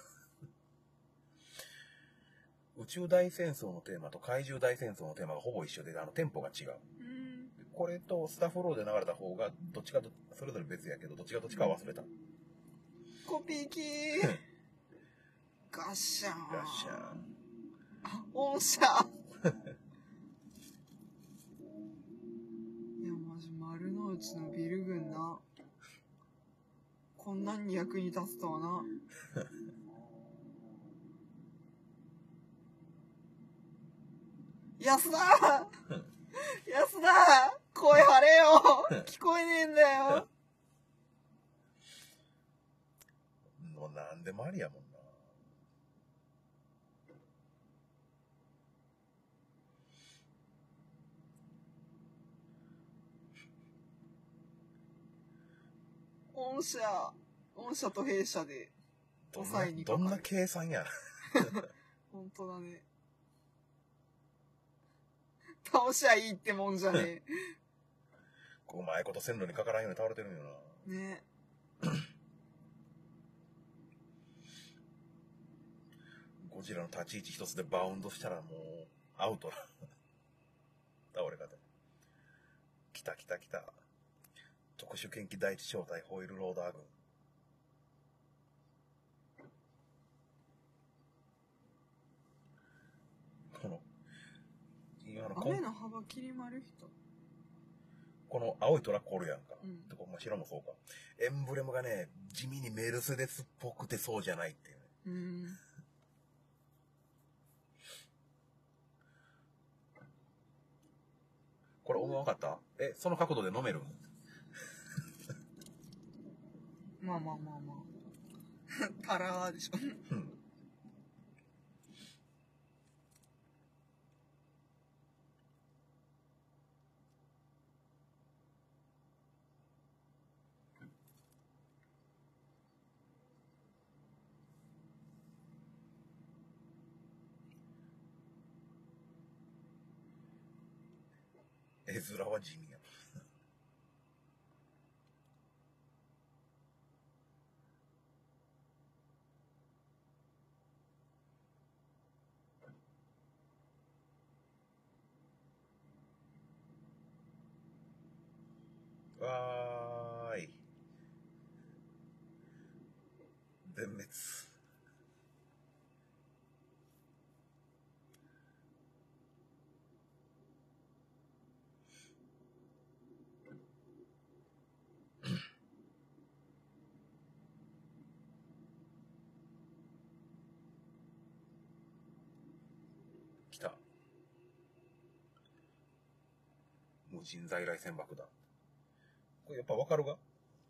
宇宙大戦争のテーマと怪獣大戦争のテーマがほぼ一緒で、あの、テンポが違う。うん。これとスタッフローで流れた方が、どっちかと、それぞれ別やけど、どっちがどっちかは忘れた。コピー機ガッシャーン。ガッシャーン。おっしゃい丸のビル群な。こんなんに役に立つとはな。安田！安田！声張れよ！聞こえねえんだよ！もうなんでもありやもんな。御社、御社と弊社で、どん抑えにかかどんな計算や。本当だね。倒しゃいいってもんじゃねこううまいこと線路にかからんように倒れてるんよな。え。ねゴジラの立ち位置一つでバウンドしたらもう、アウトな。倒れ方。来た来た来た。特殊研究第一小隊ホイールローダー軍。この、今のこん雨の幅切り丸人。この青いトラックおるやんか。うんてかまあ白もそうか。エンブレムがね、地味にメルセデスっぽくてそうじゃないっていうね。うん。これ思わなかった？え、その角度で飲めるまあまあまあまあ。タラーでしょ。うん。絵面は地味や。わーい。全滅。来た。無人在来線爆弾。これやっぱわかるが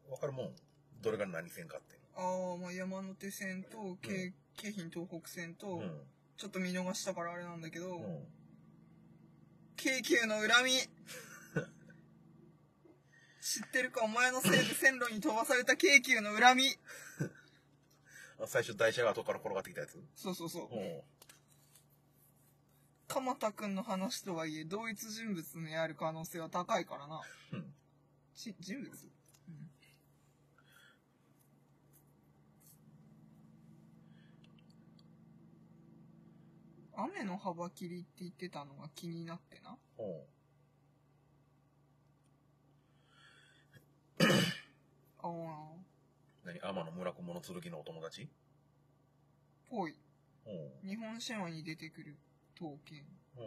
わかるもん？どれが何線かって。ああ、まあ山手線と、京京浜東北線と、うん。ちょっと見逃したからあれなんだけど、うん。京急の恨み 知ってるかお前のせいで線路に飛ばされた京急の恨み あ最初台車が後から転がってきたやつ？そうそうそう。うん。鎌田くんの話とはいえ、同一人物にある可能性は高いからな。うんし人物、雨の幅切りって言ってたのが気になってな。うん。ああ、何？天野村雲の剣のお友達？ぽい。うん。日本神話に出てくる刀剣。うん。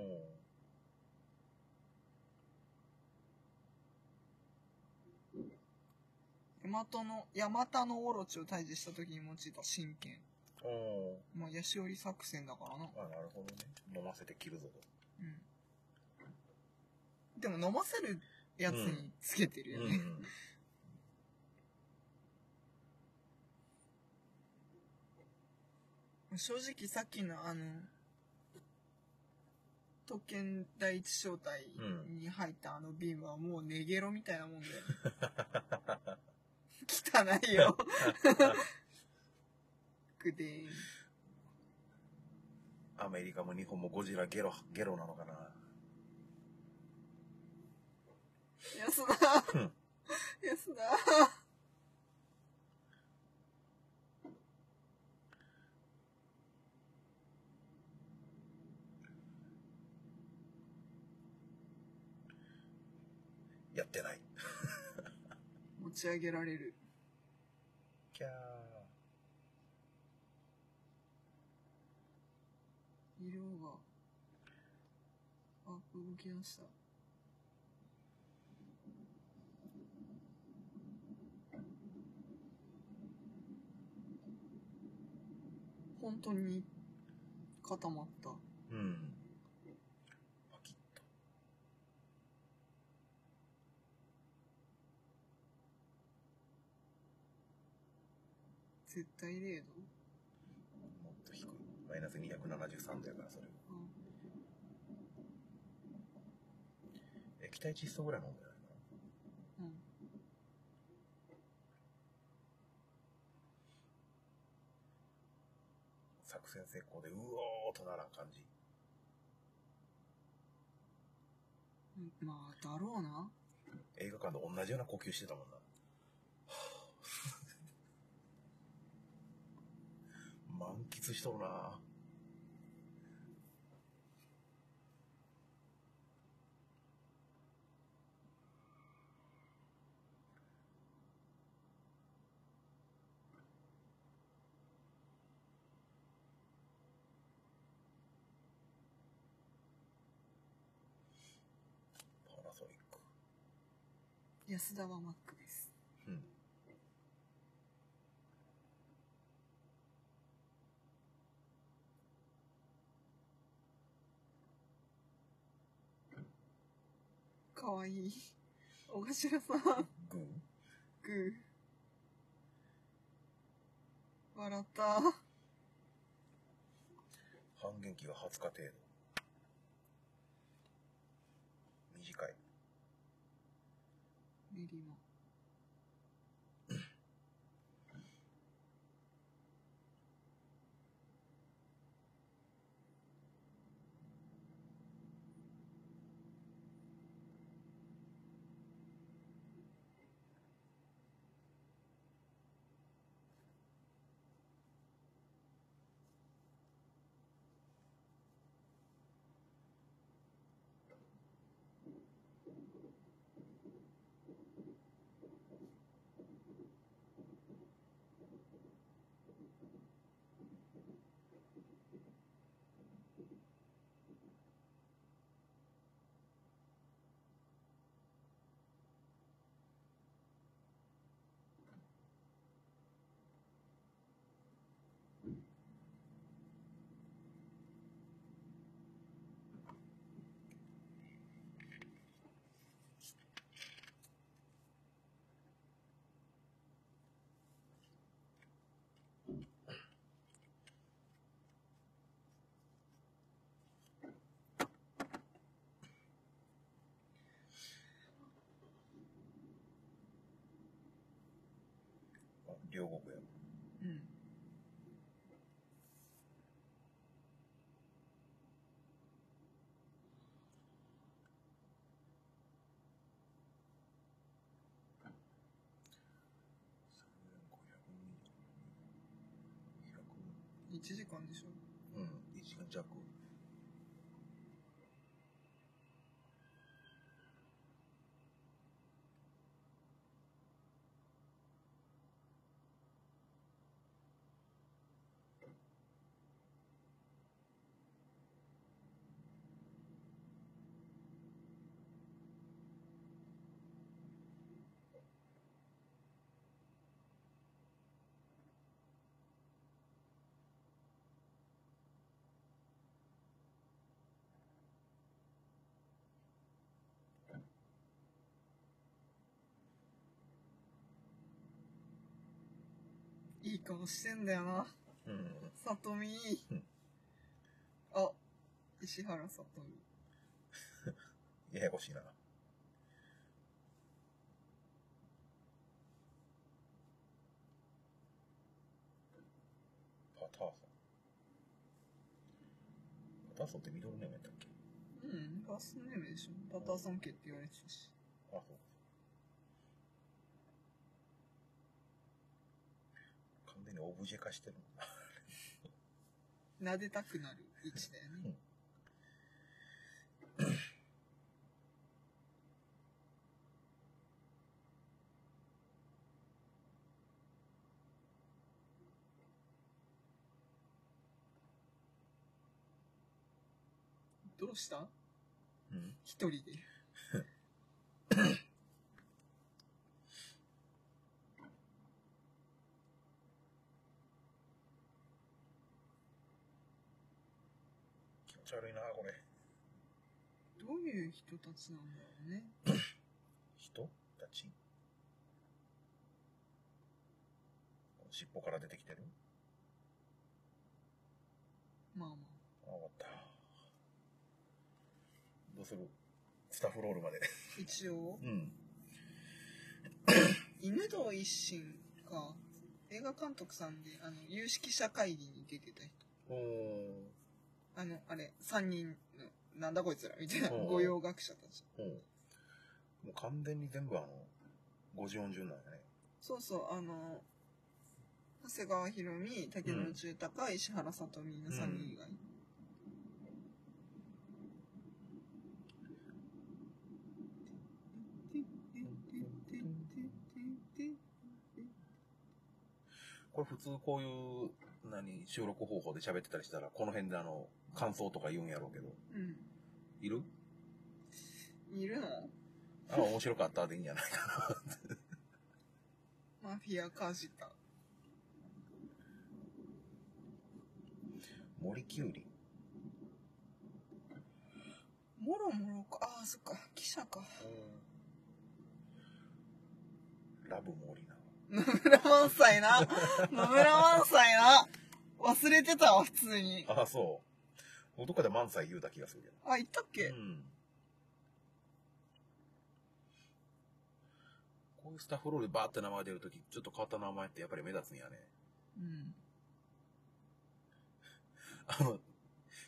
ヤマトの、ヤマタノオロチを退治した時に用いた神剣。うん。まあ、ヤシオリ作戦だからな。あ、なるほどね。飲ませて切るぞと。うん。でも飲ませるやつにつけてるよね。うん。正直さっきのあの、特権第一小隊に入ったあの瓶はもうネゲロみたいなもんだよ。汚いよ。くで。アメリカも日本もゴジラゲロ、ゲロなのかな。安田うん安田やってない。持ち上げられる。キャー。色が、あ、動き出した。本当に固まった。うん。パキッと。絶対0度もっと低い。マイナス273度やから、それ。うん液体窒素ぐらい飲んでないかな。うん。作戦成功で、うおーとならん感じ。うんまあ、だろうな。映画館で同じような呼吸してたもんな。満喫しとるなパナソニック。安田はマックです。かわいい。小頭さん、グーグー。笑った。半減期が20日程度。短い。練馬。あ両国や。うん。1時間でしょ？うん、1時間弱。いい顔してんだよな。うん。さとみうん。あ、石原さとみ。ややこしいな。パターソン。パターソンってミドルネームやったっけ？うん、ファーストネームでしょ。パターソン家って言われてたし。あ、そうにオブジェ化してる。撫でたくなる位置だよね。うんどうした？うん一人で。悪いな、これ。どういう人たちなんだろうね。人たち？尻尾から出てきてる？まあまあ、わかった。どうする？スタッフロールまで。あ。一応、うん。犬堂一心か、映画監督さんで、あの、有識者会議に出てた人。おー。あの、あれ、三人の、なんだこいつらみたいな、うん御用学者たち。うん。もう完全に全部あの、50音順なんやね。そうそう、あの、長谷川博美、竹野内豊、石原さとみの3人以外。これ普通こういう、何、収録方法で喋ってたりしたら、この辺であの、感想とか言うんやろうけど。うん。いる？いるの？あ、面白かったでいいんじゃないかな。マフィアカジタ。森きゅうり？もろもろか。ああ、そっか。記者か。ラブ森な。野村萬斎な。野村萬斎な。忘れてたわ、普通に。あ、そう。どっかで萬歳言うた気がするけど。あ、言ったっけ、うん。こういうスタッフロールでバーって名前出るとき、ちょっと変わった名前ってやっぱり目立つんやね。うん。あの、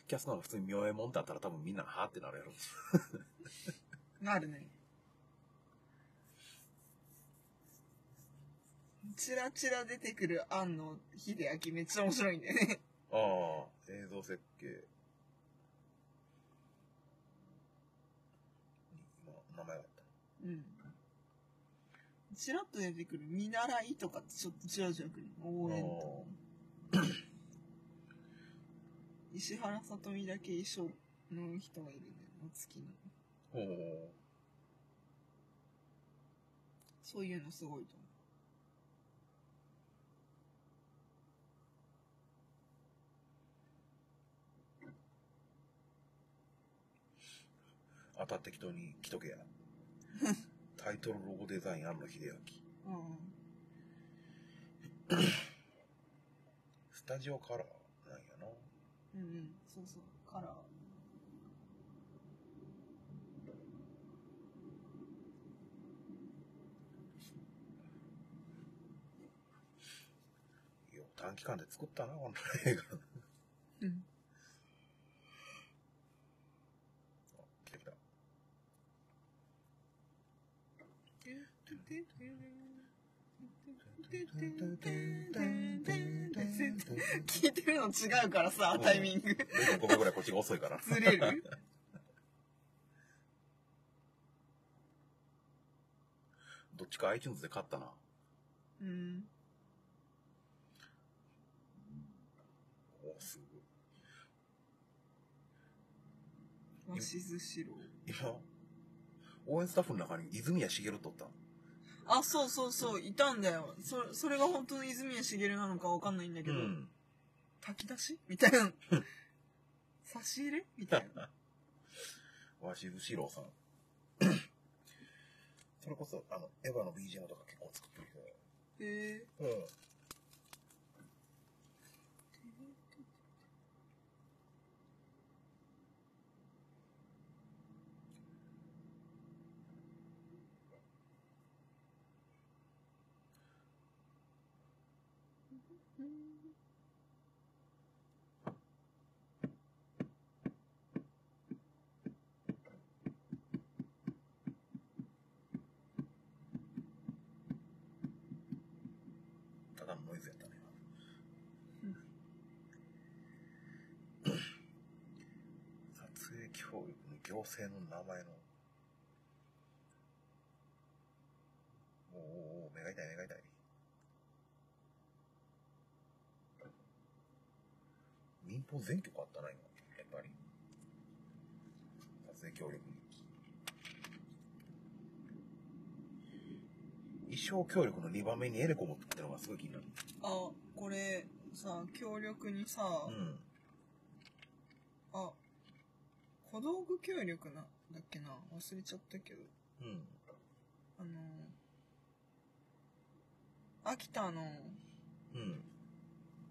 キャストが普通に妙右衛門ってあったら多分みんなはーってなるやろ。なるね。チラチラ出てくる庵野秀明めっちゃ面白いんだよね。ああ、映像設計。今、名前があった。うん。チラッと出てくる見習いとかってちょっとチラチラくる。応援と。石原さとみだけ一緒の人がいるね。お月の。おおそういうのすごいと思当たって適当に来とけや。タイトルロゴデザイン庵野秀明。う。スタジオカラーなんやな。うん。うんうん。そうそう。カラー。短期間で作ったな、この映画。うん。あ来てきた。聞いてるの違うからさ、タイミング。0.5秒ぐらいこっちが遅いから。ずれる？どっちか iTunes で買ったな。うん。おすごい。わしずしろ。今、応援スタッフの中に泉谷しげるとった。あ、そうそうそう、いたんだよ。そそれが本当の泉谷しげるなのかわかんないんだけど、うん。炊き出し？みたいな。差し入れ？みたいな。鷲津史郎さん。それこそ、あの、エヴァの BGM とか結構作ってる人だよ。へえうん。ただのノイズやったね、今。撮影教育の行政の名前の。おーおーおー目が痛い目が痛い。民放全局あったな、今。やっぱり。ますね、協力に。衣装協力の2番目にエレコムってのがすごい気になる。あ、これ、さ、協力にさ、うん。あ、小道具協力な、だっけな？忘れちゃったけど。うん。あの、秋田のうん。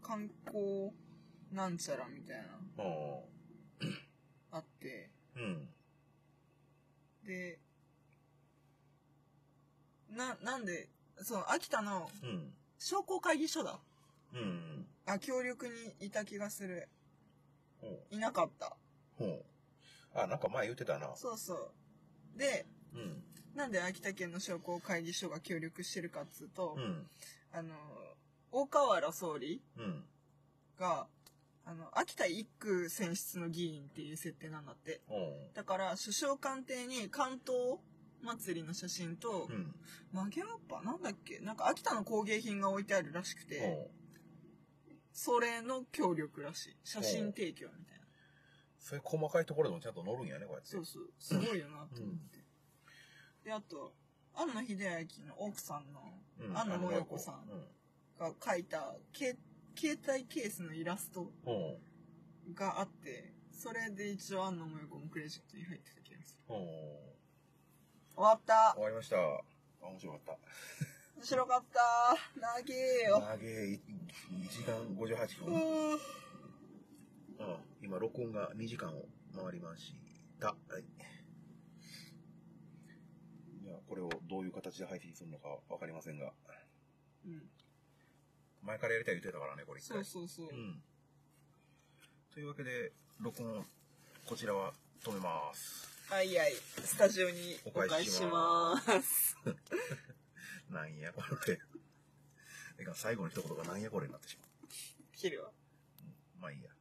観光なんちゃらみたいな、ああって、あ。うん。で、な、なんで、そう、秋田のうん。商工会議所だ。うん。あ、協力にいた気がする。いなかった。ほう。あ、なんか前言ってたな。そうそう。で、うん。なんで秋田県の商工会議所が協力してるかっつうと、うん。あの、大河原総理うん。が、あの、秋田一区選出の議員っていう設定なんだって。だから、首相官邸に関東祭りの写真とう、ん。曲げわっぱなんだっけ？なんか秋田の工芸品が置いてあるらしくて。それの協力らしい。写真提供みたいな。そういう細かいところでもちゃんと乗るんやね、こうやって。そうそう。すごいよなと思って。で、あと、庵野秀明の奥さんのうん。安野もよこさん。が描いた、け携帯ケースのイラスト。があって、それで一応安野もよこもクレジットに入ってた気がする。終わった終わりました。面白かった。面白かった長えよ。長い、1時間58分。うーん今、録音が2時間を回りました。はい。じゃあ、これをどういう形で配信するのかわかりませんが、うん。前からやりたい言ってたからね、これ一そ回。うそうそう。うん。というわけで、録音、こちらは止めます。はいはい。スタジオにおお返返ししまます。なんやこれ。てか、最後の一言がなんやこれになってしま切るわ。う。まあいいや。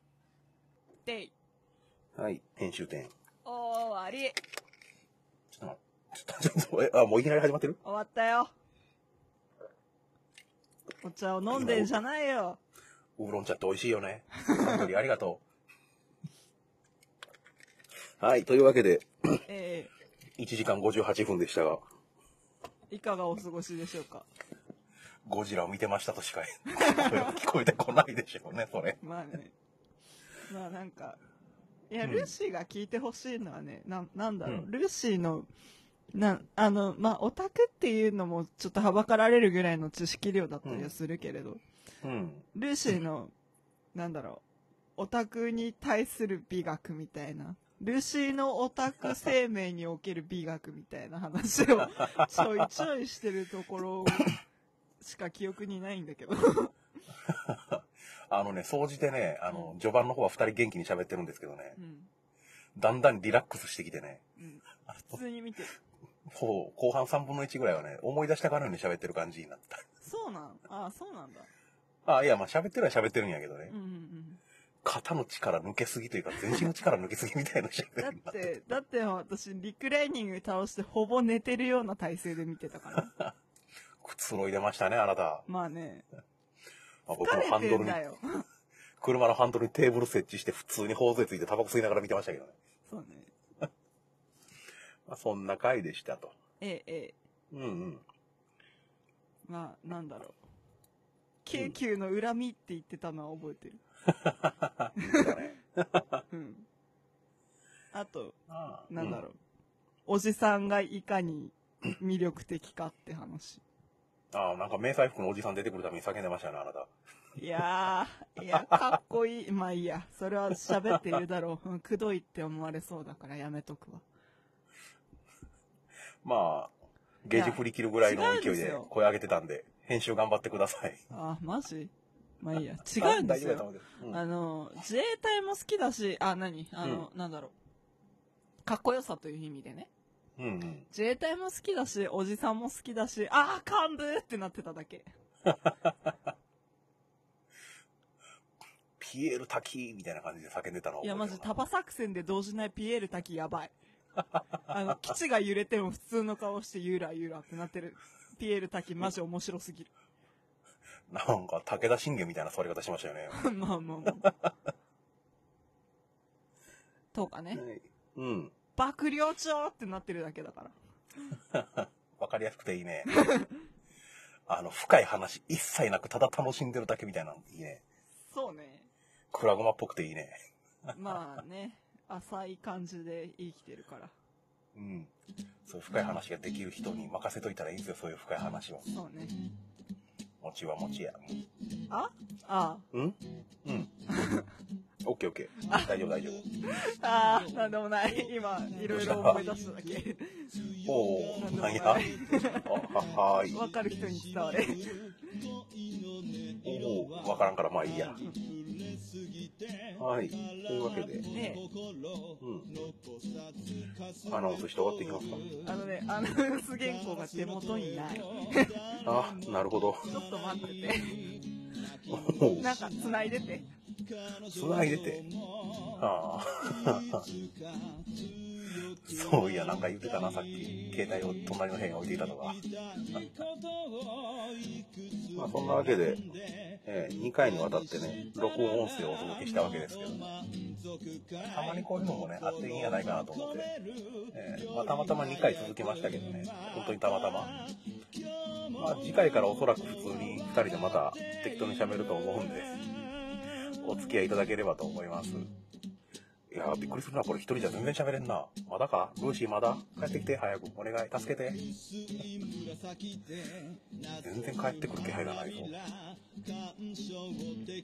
でい。はい、編集点。終わり。ちょっと待って、ちょっと、え、あ、もういきなり始まってる？終わったよ。お茶を飲んでんじゃないよ。ウーロン茶って美味しいよね。サントリーありがとう。はい、というわけで、え1時間58分でしたが、えいかがお過ごしでしょうか？ゴジラを見てましたとしか 聞こえてこないでしょうね、それ。まあね。まあなんか、いや、うん。ルーシーが聞いてほしいのはね、な、なんだろう、うん。ルーシーの、な、あの、まあ、オタクっていうのもちょっとはばかられるぐらいの知識量だったりはするけれど、うん。ルーシーの、なんだろう、オタクに対する美学みたいな、ルーシーのオタク生命における美学みたいな話を ちょいちょいしてるところしか記憶にないんだけど。あのね、総じてね、あの、序盤の方は二人元気に喋ってるんですけどねう、ん。だんだんリラックスしてきてね、うん。普通に見てる。そう、後半3分の1ぐらいはね、思い出したかのように喋ってる感じになった。そうなん？ああ、そうなんだ。あ、いや、まあ喋ってるは喋ってるんやけどねうん、うんうん。肩の力抜けすぎというか、全身の力抜けすぎみたいな喋だりっ。て、だって私、リクライニング倒してほぼ寝てるような体勢で見てたから。くつろいでましたね、あなた。まあね、まあ、僕のハンドルに。車のハンドルにテーブル設置して普通に頬杖ついてタバコ吸いながら見てましたけどね。そうね。まあ、そんな回でしたと。ええ、ええ。うんうん。まあ、なんだろう。京急の恨みって言ってたのは覚えてる。うん。あと、ああなんだろう。おじさんがいかに魅力的かって話。ああ、なんか迷彩服のおじさん出てくるために叫んでましたね、あなた。いやー、いや、かっこいい。まあいいや。それは喋っているだろう。うんくどいって思われそうだからやめとくわ。まあ、ゲージ振り切るぐらいの勢いで声上げてたんで、編集頑張ってください。あ、マジ？まあいいや。違うんですよ。うんあの、自衛隊も好きだし、あ、何？あの、なんだろう。かっこよさという意味でね。うんうん。自衛隊も好きだし、おじさんも好きだし、あー、幹部ってなってただけ。ピエール滝みたいな感じで叫んでたのをいや、マジ、タバ作戦で動じないピエール滝やばい。あの、基地が揺れても普通の顔してゆらゆらってなってる。ピエール滝マジ面白すぎる。なんか武田信玄みたいな座り方しましたよね。まあまあまあ。とかね。はいうん。爆領長ってなってるだけだから。わかりやすくていいね。あの、深い話一切なくただ楽しんでるだけみたいなのいいね。そうね。クラゴマっぽくていいね。まあね、浅い感じで生きてるから。うん。そういう深い話ができる人に任せといたらいいんですよ、そういう深い話を。そうね。餅は餅や。あ？あうん？うん。オッケーオッケー。大丈夫大丈夫。ああ、なんでもない。今、いろいろ思い出しただけ。おお、なんや？ははーい。わかる人に伝われ。おお、わからんからまあいいや。はい。というわけで、ねうん。アナウンスして終わっていきますか？あのね、アナウンス原稿が手元にない。あ、なるほど。ちょっと待ってて。なんか、繋いでて。繋いでて。ああ。そういや、なんか言ってたな、さっき。携帯を隣の部屋に置いていたとか。まあ、そんなわけで、え2回にわたってね、録音音声をお届けしたわけですけど、たまにこういうのもね、あっていいんやないかなと思って、えーまあ、たまたま2回続きましたけどね、本当にたまたま。まあ、次回からおそらく普通に2人でまた適当に喋ると思うんで、お付き合いいただければと思います。いやー、びっくりするな。これ一人じゃ全然喋れんな。まだか？ルーシーまだ？帰ってきて、早く。お願い、助けて。全然帰ってくる気配がないぞ。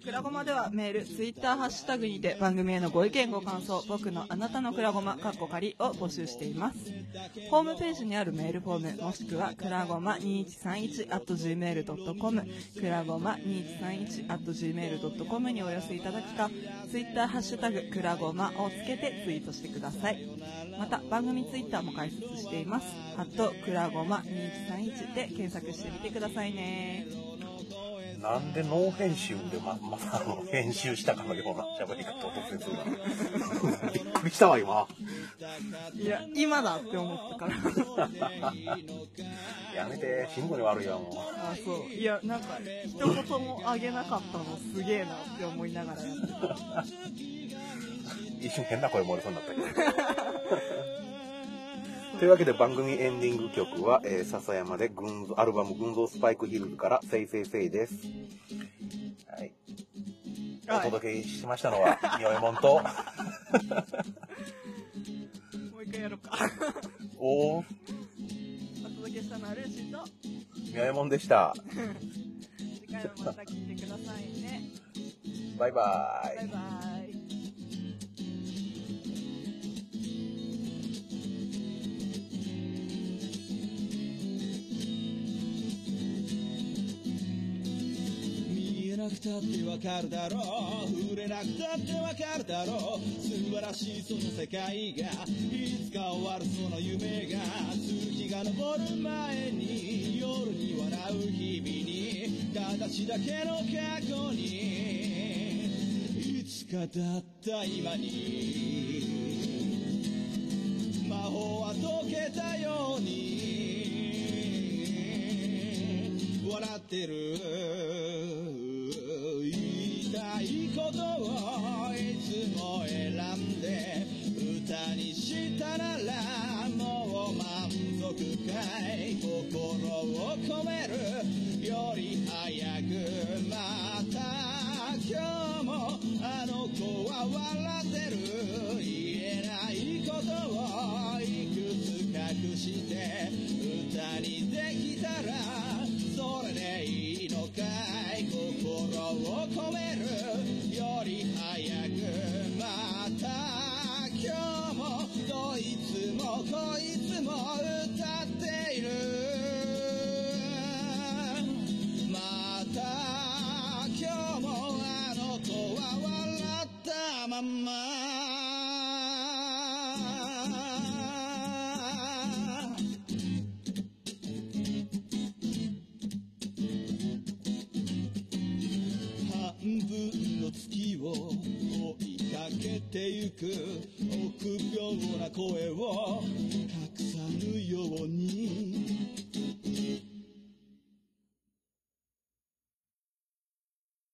くらごまではメール、ツイッター、ハッシュタグにて番組へのご意見ご感想、僕のあなたのくらごま、かっこ仮を募集しています。ホームページにあるメールフォーム、もしくはくらごま2131 at gmail.com、くらごま2131 at gmail.com にお寄せいただくか、ツイッター、ハッシュタグ、くらごまををつけてツイートしてください。また、番組ツイッターも開設しています。くらごま2131で検索してみてくださいね。なんでノー編集でま、またあの、編集したかのような喋り方を突然するな。びっくりしたわ、今。いや、今だって思ったから。やめて、慎吾に悪いわ、もあ、そう。いや、なんか、一言もあげなかったのすげえなって思いながらやってた。う。一瞬変な声漏れそうになったけど。というわけで番組エンディング曲は、えー、笹山で群像アルバム群像スパイクヒルズからせいせいせいです。はい。おはい届けしましたのは、みおえもんと、もう一回やろうか。おー、お届けしたのはルーシーと、みおえもんでした。次回もまた聞いてくださいね。バイバイバイ。バイ。えなくたってわかるだろう触れなくたってわかるだろう素晴らしいその世界がいつか終わるその夢が月が昇る前に夜に笑う日々に形だけの過去にいつかだった今に魔法は解けたように笑ってる。いたいことをいつも選んで歌にしたならもう満足かい。心を込めるより早くまた今日もあの子は笑ってる。言えないことをいくつ隠して歌にできたらそれでいいのかい心を込めるより早くまた今日もどいつもこいつも歌っているまた今日もあの子は笑ったまんまてゆく。臆病な声を隠さぬように。